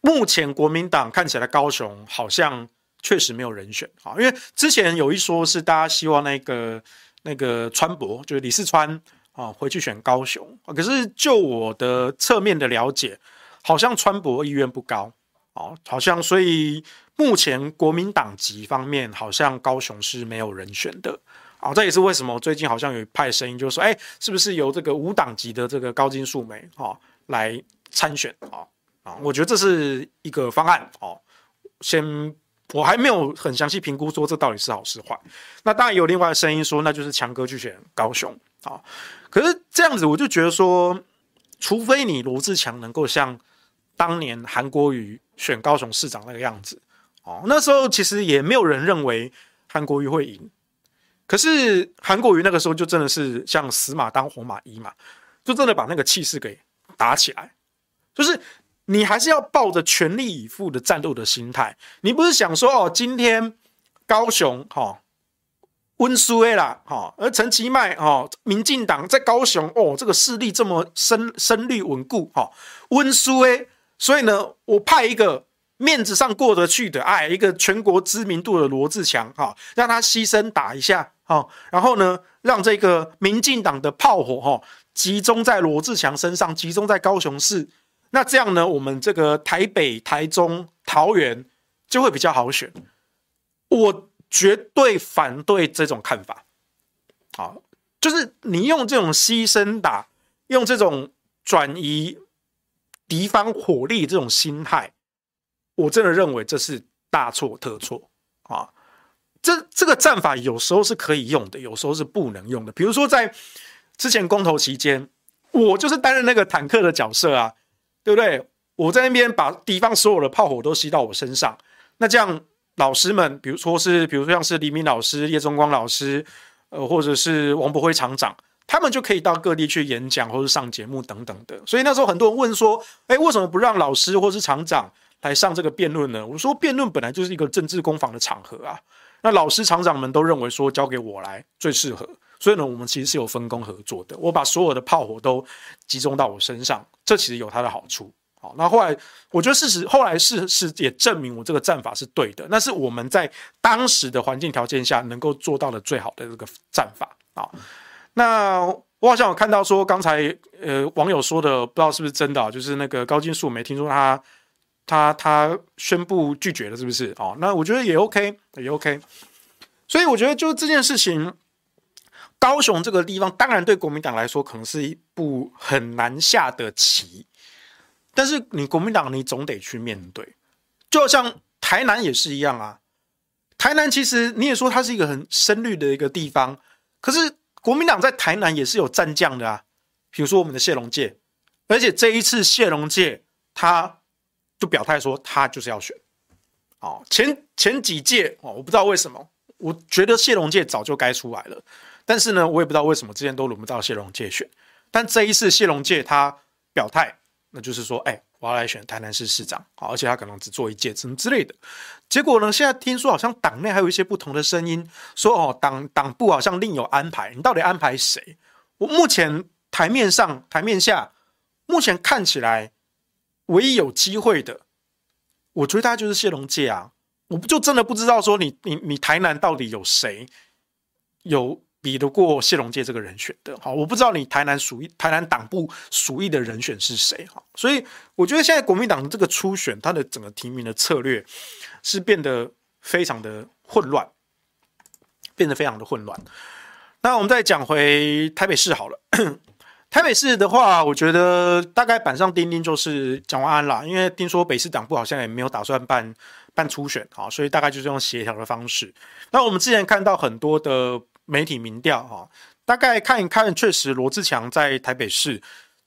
目前国民党看起来高雄好像确实没有人选啊，因为之前有一说是大家希望那个那个川博就是李四川。啊，回去选高雄，可是就我的侧面的了解，好像川博意愿不高哦，好像所以目前国民党籍方面，好像高雄是没有人选的啊，这也是为什么最近好像有一派声音，就是说，哎，是不是由这个无党籍的这个高金素梅啊来参选啊？啊，我觉得这是一个方案哦。先我还没有很详细评估说这到底是好是坏。那当然有另外的声音说，那就是强哥去选高雄啊。可是这样子，我就觉得说，除非你罗志强能够像当年韩国瑜选高雄市长那个样子，哦，那时候其实也没有人认为韩国瑜会赢。可是韩国瑜那个时候就真的是像死马当活马医嘛，就真的把那个气势给打起来。就是你还是要抱着全力以赴的战斗的心态，你不是想说哦，今天高雄哈。哦温书诶啦，哈，而陈其迈，哈，民进党在高雄，哦，这个势力这么深，深绿稳固，哈，温书诶，所以呢，我派一个面子上过得去的，哎，一个全国知名度的罗志强，哈，让他牺牲打一下，哦，然后呢，让这个民进党的炮火，哈，集中在罗志强身上，集中在高雄市，那这样呢，我们这个台北、台中、桃园就会比较好选，我。绝对反对这种看法，好，就是你用这种牺牲打，用这种转移敌方火力这种心态，我真的认为这是大错特错啊！这这个战法有时候是可以用的，有时候是不能用的。比如说在之前公投期间，我就是担任那个坦克的角色啊，对不对？我在那边把敌方所有的炮火都吸到我身上，那这样老师们，比如说是，比如说像是黎明老师、叶中光老师，呃，或者是王博辉厂长，他们就可以到各地去演讲或者上节目等等的。所以那时候很多人问说，哎，为什么不让老师或是厂长来上这个辩论呢？我说，辩论本来就是一个政治攻防的场合啊。那老师厂长们都认为说，交给我来最适合。所以呢，我们其实是有分工合作的。我把所有的炮火都集中到我身上，这其实有它的好处。好，那后来我觉得事实后来是是也证明我这个战法是对的。那是我们在当时的环境条件下能够做到的最好的这个战法啊。那我好像有看到说，刚才呃网友说的，不知道是不是真的，就是那个高金素梅听说他他他宣布拒绝了，是不是？哦，那我觉得也 OK，也 OK。所以我觉得就这件事情。高雄这个地方，当然对国民党来说可能是一步很难下的棋，但是你国民党你总得去面对，就像台南也是一样啊。台南其实你也说它是一个很深绿的一个地方，可是国民党在台南也是有战将的啊，比如说我们的谢龙介，而且这一次谢龙介他就表态说他就是要选，哦，前前几届哦，我不知道为什么，我觉得谢龙介早就该出来了。但是呢，我也不知道为什么之前都轮不到谢龙介选，但这一次谢龙介他表态，那就是说，哎，我要来选台南市市长，而且他可能只做一届，什么之类的。结果呢，现在听说好像党内还有一些不同的声音，说哦，党党部好像另有安排，你到底安排谁？我目前台面上台面下，目前看起来唯一有机会的，我觉得他就是谢龙介啊，我不就真的不知道说你你你台南到底有谁有。比得过谢龙介这个人选的，好，我不知道你台南属意台南党部属意的人选是谁，哈，所以我觉得现在国民党这个初选，它的整个提名的策略是变得非常的混乱，变得非常的混乱。那我们再讲回台北市好了，台北市的话，我觉得大概板上钉钉就是蒋万安啦，因为听说北市党部好像也没有打算办办初选，好，所以大概就是用协调的方式。那我们之前看到很多的。媒体民调哈，大概看一看，确实罗志强在台北市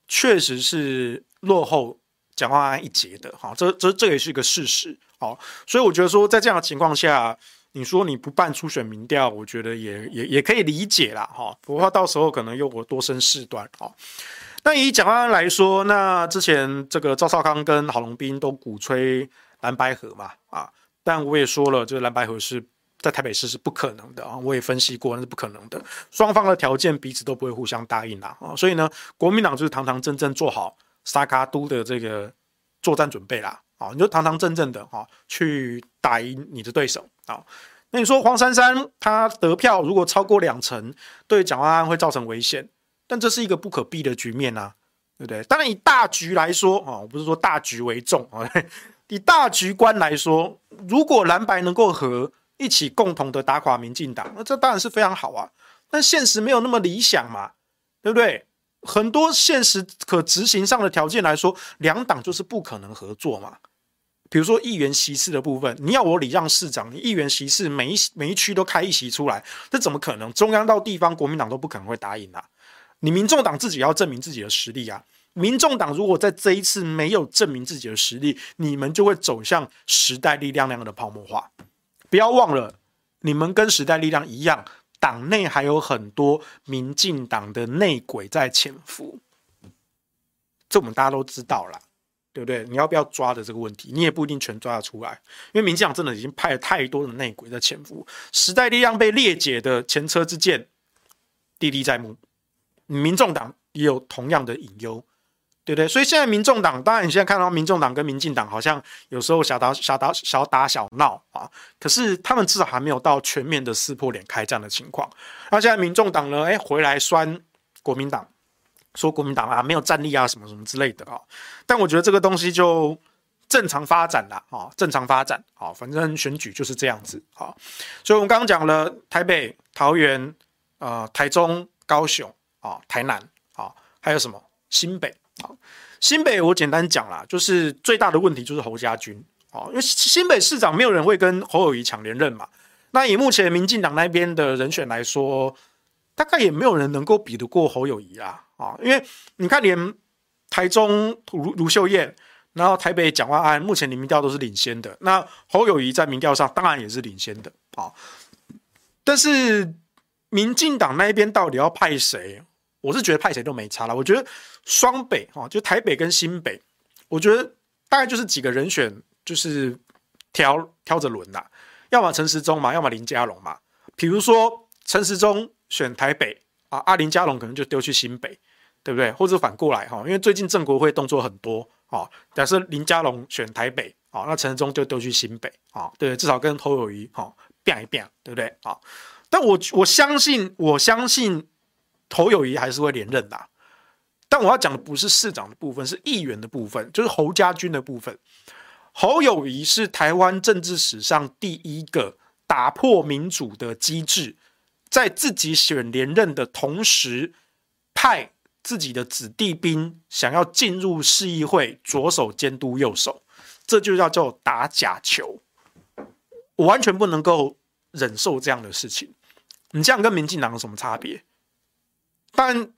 确实是落后蒋万安一截的哈，这这这也是一个事实好，所以我觉得说在这样的情况下，你说你不办初选民调，我觉得也也也可以理解啦哈，不过到时候可能又我多生事端哈。那以蒋万安来说，那之前这个赵少康跟郝龙斌都鼓吹蓝白合嘛啊，但我也说了，这个蓝白合是。在台北市是不可能的啊！我也分析过，那是不可能的。双方的条件彼此都不会互相答应啦啊！所以呢，国民党就是堂堂正正做好沙卡都的这个作战准备啦啊！你就堂堂正正的哈去打赢你的对手好！那你说黄珊珊她得票如果超过两成，对蒋万安会造成危险，但这是一个不可避的局面啊，对不对？当然以大局来说啊，我不是说大局为重啊，[laughs] 以大局观来说，如果蓝白能够和。一起共同的打垮民进党，那这当然是非常好啊。但现实没有那么理想嘛，对不对？很多现实可执行上的条件来说，两党就是不可能合作嘛。比如说议员席次的部分，你要我礼让市长，你议员席次每一每一区都开一席出来，这怎么可能？中央到地方，国民党都不可能会答应啊。你民众党自己要证明自己的实力啊。民众党如果在这一次没有证明自己的实力，你们就会走向时代力量那样的泡沫化。不要忘了，你们跟时代力量一样，党内还有很多民进党的内鬼在潜伏，这我们大家都知道了，对不对？你要不要抓的这个问题，你也不一定全抓得出来，因为民进党真的已经派了太多的内鬼在潜伏，时代力量被裂解的前车之鉴历历在目，民众党也有同样的隐忧。对不对？所以现在民众党，当然你现在看到民众党跟民进党好像有时候小打小打小打小闹啊，可是他们至少还没有到全面的撕破脸开战的情况。那现在民众党呢？哎，回来酸国民党，说国民党啊没有战力啊什么什么之类的啊。但我觉得这个东西就正常发展了啊，正常发展啊，反正选举就是这样子啊。所以我们刚刚讲了台北、桃园、呃、台中、高雄啊、台南啊，还有什么新北。啊，新北我简单讲啦，就是最大的问题就是侯家军，哦，因为新北市长没有人会跟侯友宜抢连任嘛。那以目前民进党那边的人选来说，大概也没有人能够比得过侯友宜啦。啊，因为你看连台中卢卢秀燕，然后台北蒋万安，目前的民调都是领先的。那侯友谊在民调上当然也是领先的啊，但是民进党那一边到底要派谁？我是觉得派谁都没差了。我觉得双北啊，就台北跟新北，我觉得大概就是几个人选，就是挑挑着轮啦。要么陈时中嘛，要么林佳龙嘛。比如说陈时中选台北啊，阿林佳龙可能就丢去新北，对不对？或者反过来哈，因为最近郑国会动作很多啊。假设林佳龙选台北啊，那陈忠就丢去新北啊，对，至少跟侯友宜哈变一变，对不对啊？但我我相信，我相信侯友宜还是会连任的。但我要讲的不是市长的部分，是议员的部分，就是侯家军的部分。侯友宜是台湾政治史上第一个打破民主的机制，在自己选连任的同时，派自己的子弟兵想要进入市议会，左手监督右手，这就叫做打假球。我完全不能够忍受这样的事情。你这样跟民进党有什么差别？但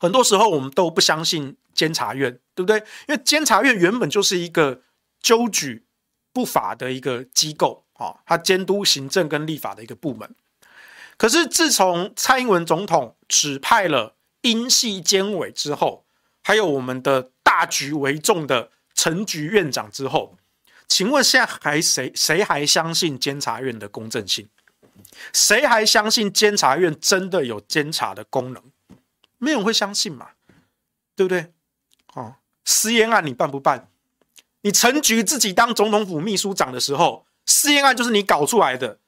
很多时候我们都不相信监察院，对不对？因为监察院原本就是一个。纠举不法的一个机构，啊，他监督行政跟立法的一个部门。可是自从蔡英文总统指派了英系监委之后，还有我们的大局为重的陈菊院长之后，请问现在还谁谁还相信监察院的公正性？谁还相信监察院真的有监察的功能？没有人会相信嘛？对不对？哦，私烟案你办不办？你陈菊自己当总统府秘书长的时候，私烟案就是你搞出来的，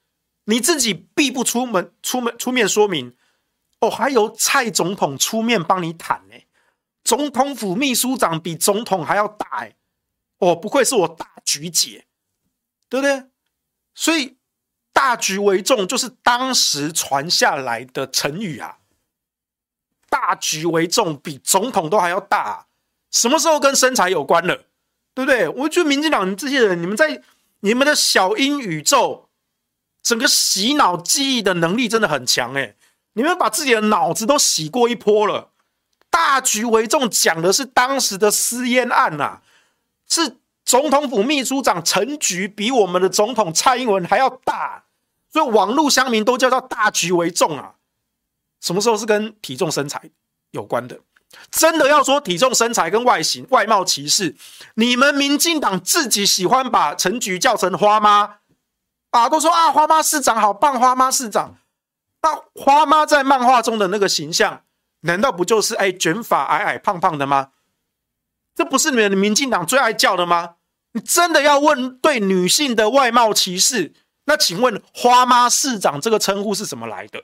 你自己必不出门出门出面说明，哦，还有蔡总统出面帮你谈呢。总统府秘书长比总统还要大哎，哦，不愧是我大局姐，对不对？所以大局为重就是当时传下来的成语啊，大局为重比总统都还要大，什么时候跟身材有关了？对不对？我觉得民进党这些人，你们在你们的小英宇宙，整个洗脑记忆的能力真的很强哎！你们把自己的脑子都洗过一波了。大局为重，讲的是当时的私烟案呐、啊，是总统府秘书长陈菊比我们的总统蔡英文还要大，所以网络乡民都叫做大局为重啊。什么时候是跟体重身材有关的？真的要说体重、身材跟外形、外貌歧视，你们民进党自己喜欢把陈菊叫成花妈啊，都说啊花妈市长好棒，花妈市长。那花妈在漫画中的那个形象，难道不就是哎卷发、矮矮胖胖的吗？这不是你们民进党最爱叫的吗？你真的要问对女性的外貌歧视，那请问花妈市长这个称呼是怎么来的？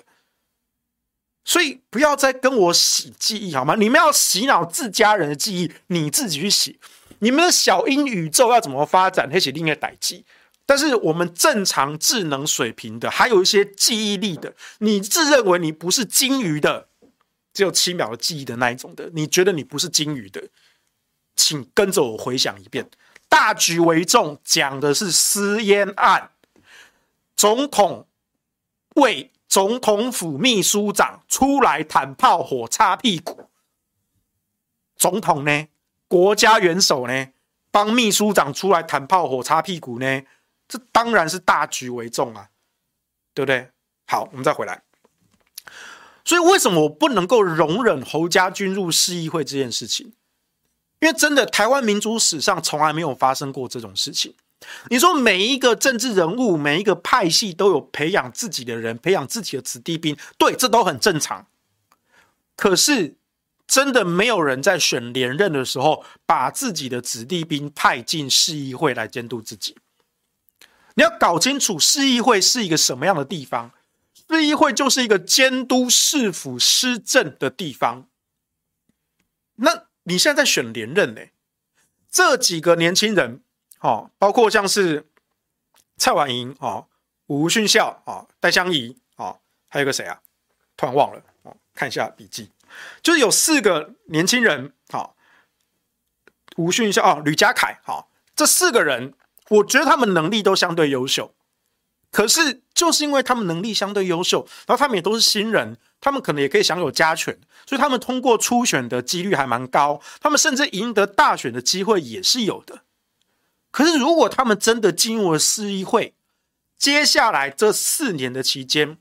所以不要再跟我洗记忆好吗？你们要洗脑自家人的记忆，你自己去洗。你们的小英宇宙要怎么发展？那是另一个代际。但是我们正常智能水平的，还有一些记忆力的，你自认为你不是金鱼的，只有七秒的记忆的那一种的，你觉得你不是金鱼的，请跟着我回想一遍。大局为重，讲的是私烟案，总统为。总统府秘书长出来谈炮火擦屁股，总统呢？国家元首呢？帮秘书长出来谈炮火擦屁股呢？这当然是大局为重啊，对不对？好，我们再回来。所以为什么我不能够容忍侯家军入市议会这件事情？因为真的，台湾民主史上从来没有发生过这种事情。你说每一个政治人物，每一个派系都有培养自己的人，培养自己的子弟兵，对，这都很正常。可是，真的没有人在选连任的时候，把自己的子弟兵派进市议会来监督自己。你要搞清楚，市议会是一个什么样的地方？市议会就是一个监督市府施政的地方。那你现在在选连任呢？这几个年轻人。哦，包括像是蔡婉莹哦，吴训孝哦，戴相仪哦，还有个谁啊？突然忘了哦，看一下笔记，就是有四个年轻人，好、哦，吴训孝哦，吕家凯，好、哦，这四个人，我觉得他们能力都相对优秀，可是就是因为他们能力相对优秀，然后他们也都是新人，他们可能也可以享有加权，所以他们通过初选的几率还蛮高，他们甚至赢得大选的机会也是有的。可是如果他们真的进入了市议会，接下来这四年的期间，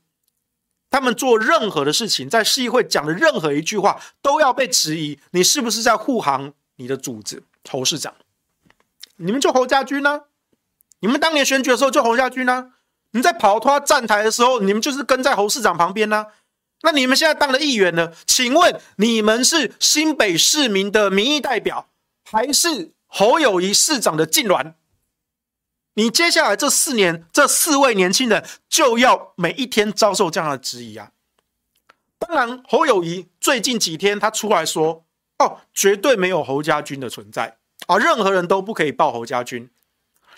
他们做任何的事情，在市议会讲的任何一句话，都要被质疑，你是不是在护航你的主子侯市长？你们就侯家军呢、你们当年选举的时候就侯家军呢、你在跑脱站台的时候，你们就是跟在侯市长旁边呢、那你们现在当了议员呢？请问你们是新北市民的民意代表，还是侯友宜市长的禁臠？你接下来这四年，这四位年轻人就要每一天遭受这样的质疑啊！当然，侯友宜最近几天他出来说：“哦，绝对没有侯家军的存在啊，任何人都不可以报侯家军。”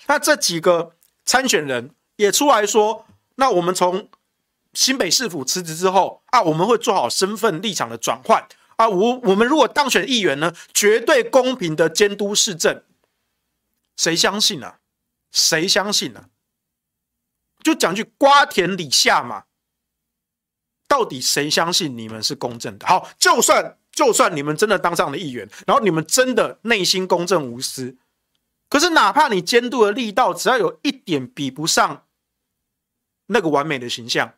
那这几个参选人也出来说：“那我们从新北市府辞职之后啊，我们会做好身份立场的转换啊，我我们如果当选议员呢，绝对公平的监督市政。”谁相信啊？谁相信呢、啊？就讲句瓜田李下嘛。到底谁相信你们是公正的？好，就算就算你们真的当上了议员，然后你们真的内心公正无私，可是哪怕你监督的力道只要有一点比不上那个完美的形象，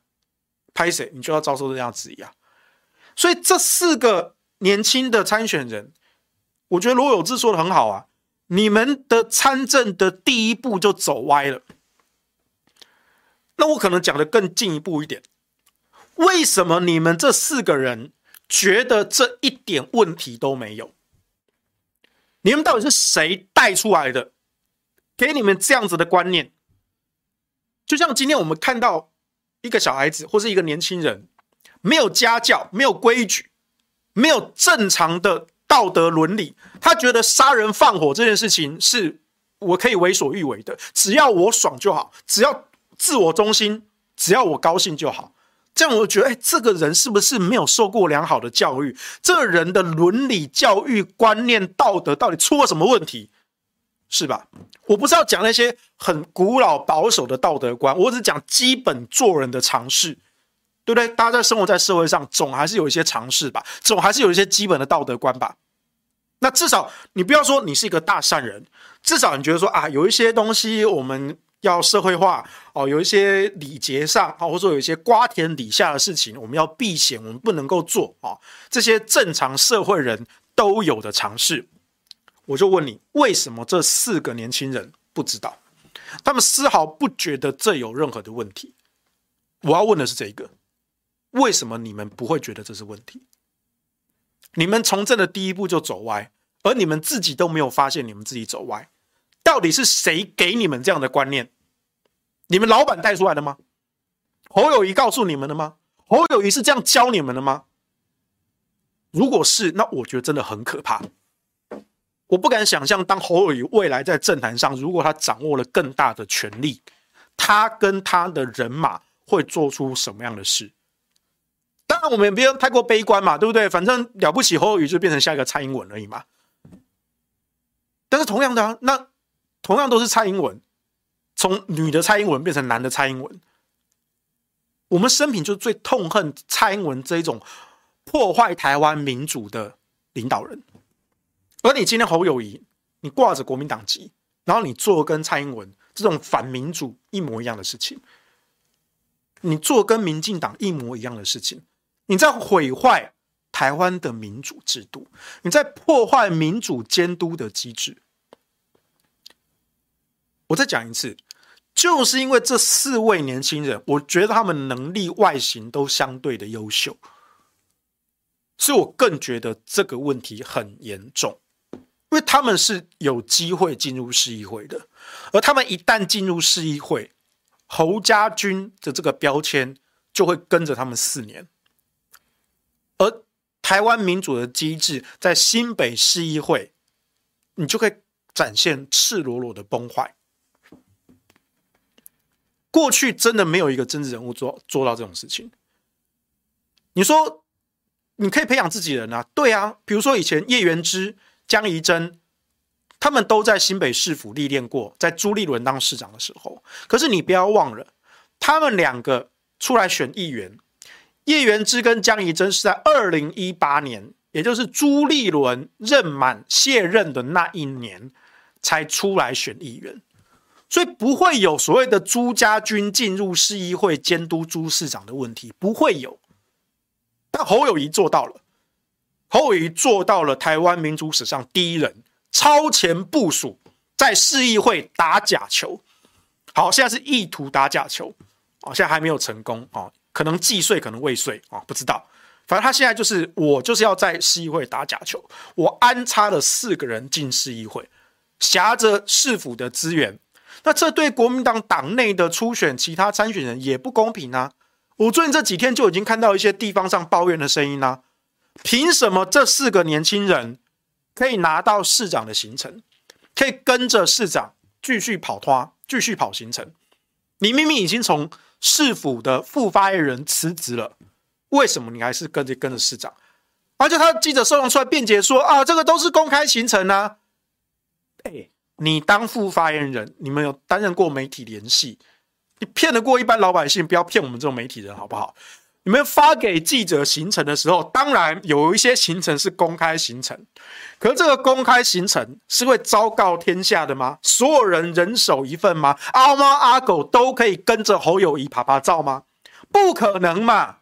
拍谁你就要遭受这样质疑啊。所以这四个年轻的参选人，我觉得罗有志说的很好啊。你们的参政的第一步就走歪了，那我可能讲的更进一步一点，为什么你们这四个人觉得这一点问题都没有？你们到底是谁带出来的？给你们这样子的观念？就像今天我们看到一个小孩子或是一个年轻人，没有家教，没有规矩，没有正常的。道德伦理，他觉得杀人放火这件事情是我可以为所欲为的，只要我爽就好，只要自我中心，只要我高兴就好。这样我觉得，哎，这个人是不是没有受过良好的教育？这个人的伦理教育观念、道德到底出了什么问题？是吧？我不是要讲那些很古老保守的道德观，我只讲基本做人的常识。对不对？大家在生活在社会上，总还是有一些常识吧，总还是有一些基本的道德观吧。那至少你不要说你是一个大善人，至少你觉得说啊，有一些东西我们要社会化哦，有一些礼节上啊，或者说有一些瓜田李下的事情，我们要避嫌，我们不能够做啊。这些正常社会人都有的常识，我就问你，为什么这四个年轻人不知道？他们丝毫不觉得这有任何的问题。我要问的是这个。为什么你们不会觉得这是问题？你们从政的第一步就走歪，而你们自己都没有发现你们自己走歪。到底是谁给你们这样的观念？你们老板带出来的吗？侯友谊告诉你们的吗？侯友谊是这样教你们的吗？如果是，那我觉得真的很可怕。我不敢想象，当侯友谊未来在政坛上，如果他掌握了更大的权力，他跟他的人马会做出什么样的事？当然，我们也不要太过悲观嘛，对不对？反正了不起，侯友谊就变成下一个蔡英文而已嘛。但是同样的啊，那同样都是蔡英文，从女的蔡英文变成男的蔡英文，我们生平就最痛恨蔡英文这一种破坏台湾民主的领导人。而你今天侯友谊，你挂着国民党籍，然后你做跟蔡英文这种反民主一模一样的事情，你做跟民进党一模一样的事情。你在毁坏台湾的民主制度，你在破坏民主监督的机制。我再讲一次，就是因为这四位年轻人，我觉得他们能力、外形都相对的优秀，所以我更觉得这个问题很严重，因为他们是有机会进入市议会的，而他们一旦进入市议会，侯家军的这个标签就会跟着他们四年。而台湾民主的机制在新北市议会，你就可以展现赤裸裸的崩坏。过去真的没有一个政治人物做做到这种事情。你说你可以培养自己人啊？对啊，比如说以前叶元之、江宜楨，他们都在新北市府历练过，在朱立伦当市长的时候。可是你不要忘了，他们两个出来选议员，叶元之跟江宜真是在二零一八年，也就是朱立伦任满卸任的那一年才出来选议员，所以不会有所谓的朱家军进入市议会监督朱市长的问题，不会有。但侯友宜做到了，侯友宜做到了台湾民主史上第一人，超前部署，在市议会打假球。好，现在是意图打假球，哦，现在还没有成功，哦，可能既遂，可能未遂，啊，不知道。反正他现在就是，我就是要在市议会打假球，我安插了四个人进市议会，挟着市府的资源，那这对国民党党内的初选其他参选人也不公平啊。我最近这几天就已经看到一些地方上抱怨的声音啦，凭什么这四个年轻人可以拿到市长的行程，可以跟着市长继续跑摊，继续跑行程？你明明已经从市府的副发言人辞职了，为什么你还是跟着跟着市长？而且他记者受访出来辩解说啊，这个都是公开行程啊。哎，你当副发言人，你们有担任过媒体联系？你骗得过一般老百姓，不要骗我们这种媒体人，好不好？你们发给记者行程的时候，当然有一些行程是公开行程，可是这个公开行程是会昭告天下的吗？所有人人手一份吗？阿猫阿狗都可以跟着侯友宜趴趴照吗？不可能嘛！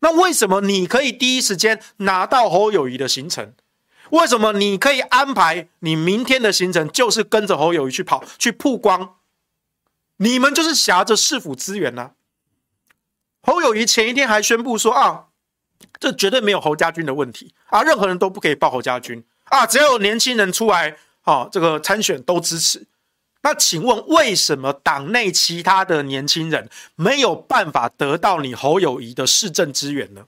那为什么你可以第一时间拿到侯友宜的行程？为什么你可以安排你明天的行程就是跟着侯友谊去跑去曝光？你们就是挟着市府资源呢、啊？侯友谊前一天还宣布说啊，这绝对没有侯家军的问题啊，任何人都不可以报侯家军啊，只要有年轻人出来啊，这个参选都支持。那请问为什么党内其他的年轻人没有办法得到你侯友宜的市政资源呢？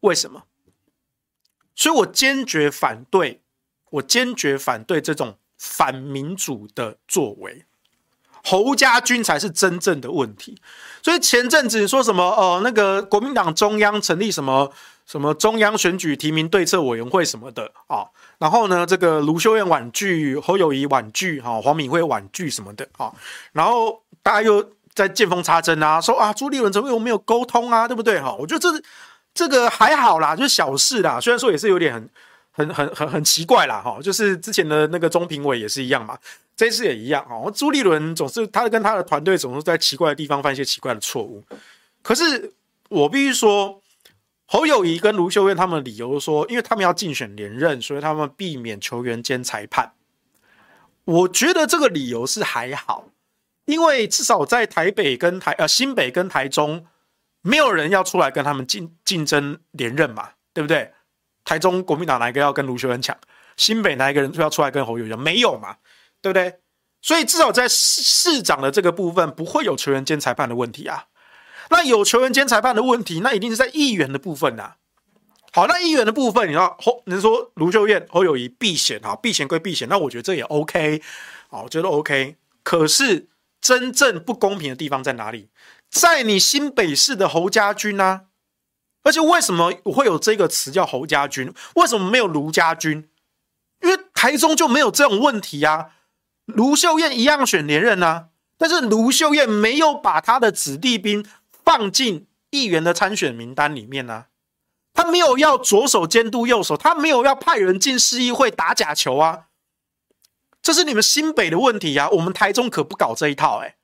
为什么？所以我坚决反对，我坚决反对这种反民主的作为。侯家军才是真正的问题，所以前阵子说什么哦，那个国民党中央成立什么什么中央选举提名对策委员会什么的啊、哦，然后呢，这个卢秀燕婉拒，侯友谊婉拒，哈，黄敏惠婉拒什么的啊、哦，然后大家又在见缝插针啊，说啊，朱立伦怎么又没有沟通啊，对不对哈？我觉得这是这个还好啦，就是小事啦，虽然说也是有点很很很很很奇怪啦，哈，就是之前的那个中评委也是一样嘛。这次也一样哦，朱立伦总是他跟他的团队总是在奇怪的地方犯一些奇怪的错误。可是我必须说，侯友宜跟卢秀燕他们理由说，因为他们要竞选连任，所以他们避免球员兼裁判。我觉得这个理由是还好，因为至少在台北跟台呃新北跟台中，没有人要出来跟他们竞竞争连任嘛，对不对？台中国民党哪一个要跟卢秀燕抢？新北哪一个人就要出来跟侯友宜？没有嘛？对不对？所以至少在市市长的这个部分不会有球员兼裁判的问题啊。那有球员兼裁判的问题，那一定是在议员的部分呐、啊。好，那议员的部分，你说侯，你说卢秀燕、侯友宜避险啊，避险归避险，那我觉得这也 OK，好，我觉得 OK。可是真正不公平的地方在哪里？在你新北市的侯家军啊。而且为什么我会有这个词叫侯家军？为什么没有卢家军？因为台中就没有这种问题啊。卢秀燕一样选连任啊，但是卢秀燕没有把她的子弟兵放进议员的参选名单里面啊，她没有要左手监督右手，她没有要派人进市议会打假球啊，这是你们新北的问题啊，我们台中可不搞这一套哎，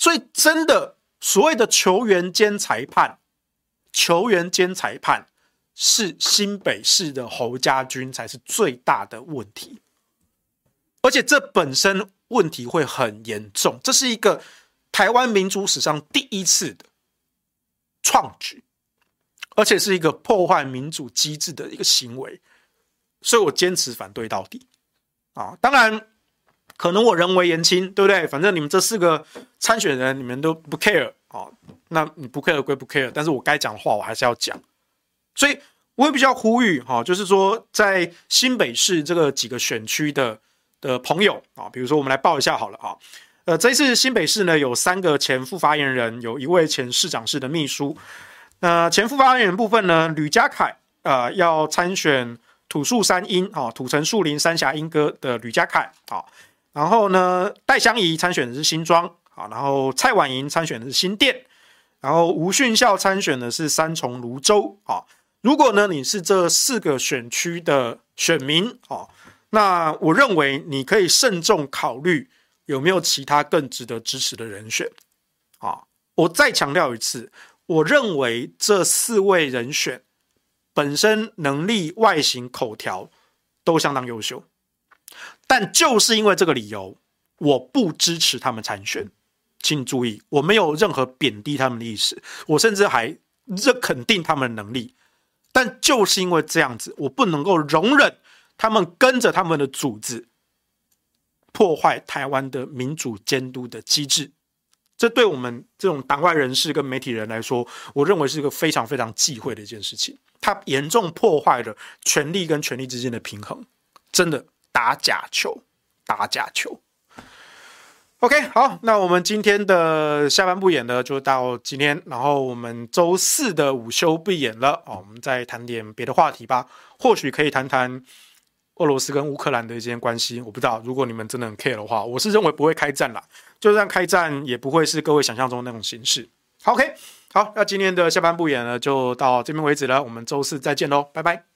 所以真的所谓的球员兼裁判，球员兼裁判是新北市的侯家军才是最大的问题。而且这本身问题会很严重，这是一个台湾民主史上第一次的创举，而且是一个破坏民主机制的一个行为，所以我坚持反对到底。啊，当然可能我人微言轻，对不对？反正你们这四个参选人，你们都不 care 啊，那你不 care 归不 care，但是我该讲的话我还是要讲，所以我也比较呼吁哈，就是说在新北市这个几个选区的。的朋友啊，比如说我们来报一下好了啊，呃，这一次新北市呢有三个前副发言人，有一位前市长室的秘书。那前副发言人部分呢，吕家凯啊要参选土树三莺啊，土城树林三峡莺歌的吕家凯啊，然后呢戴相仪参选的是新庄啊，然后蔡婉莹参选的是新店，然后吴训孝参选的是三重芦洲啊。如果呢你是这四个选区的选民啊，那我认为你可以慎重考虑有没有其他更值得支持的人选啊。我再强调一次，我认为这四位人选本身能力、外形、口条都相当优秀。但就是因为这个理由，我不支持他们参选。请注意，我没有任何贬低他们的意思，我甚至还认肯定他们的能力。但就是因为这样子，我不能够容忍他们跟着他们的组织破坏台湾的民主监督的机制。这对我们这种党外人士跟媒体人来说，我认为是一个非常非常忌讳的一件事情。它严重破坏了权力跟权力之间的平衡，真的。打假球，打假球。OK，好，那我们今天的下半部演呢，就到今天。然后我们周四的午休不演了哦，我们再谈点别的话题吧。或许可以谈谈俄罗斯跟乌克兰的一些关系。我不知道，如果你们真的很 care 的话，我是认为不会开战啦。就算开战，也不会是各位想象中的那种形式。OK，好，那今天的下半部演呢，就到这边为止了。我们周四再见喽，拜拜。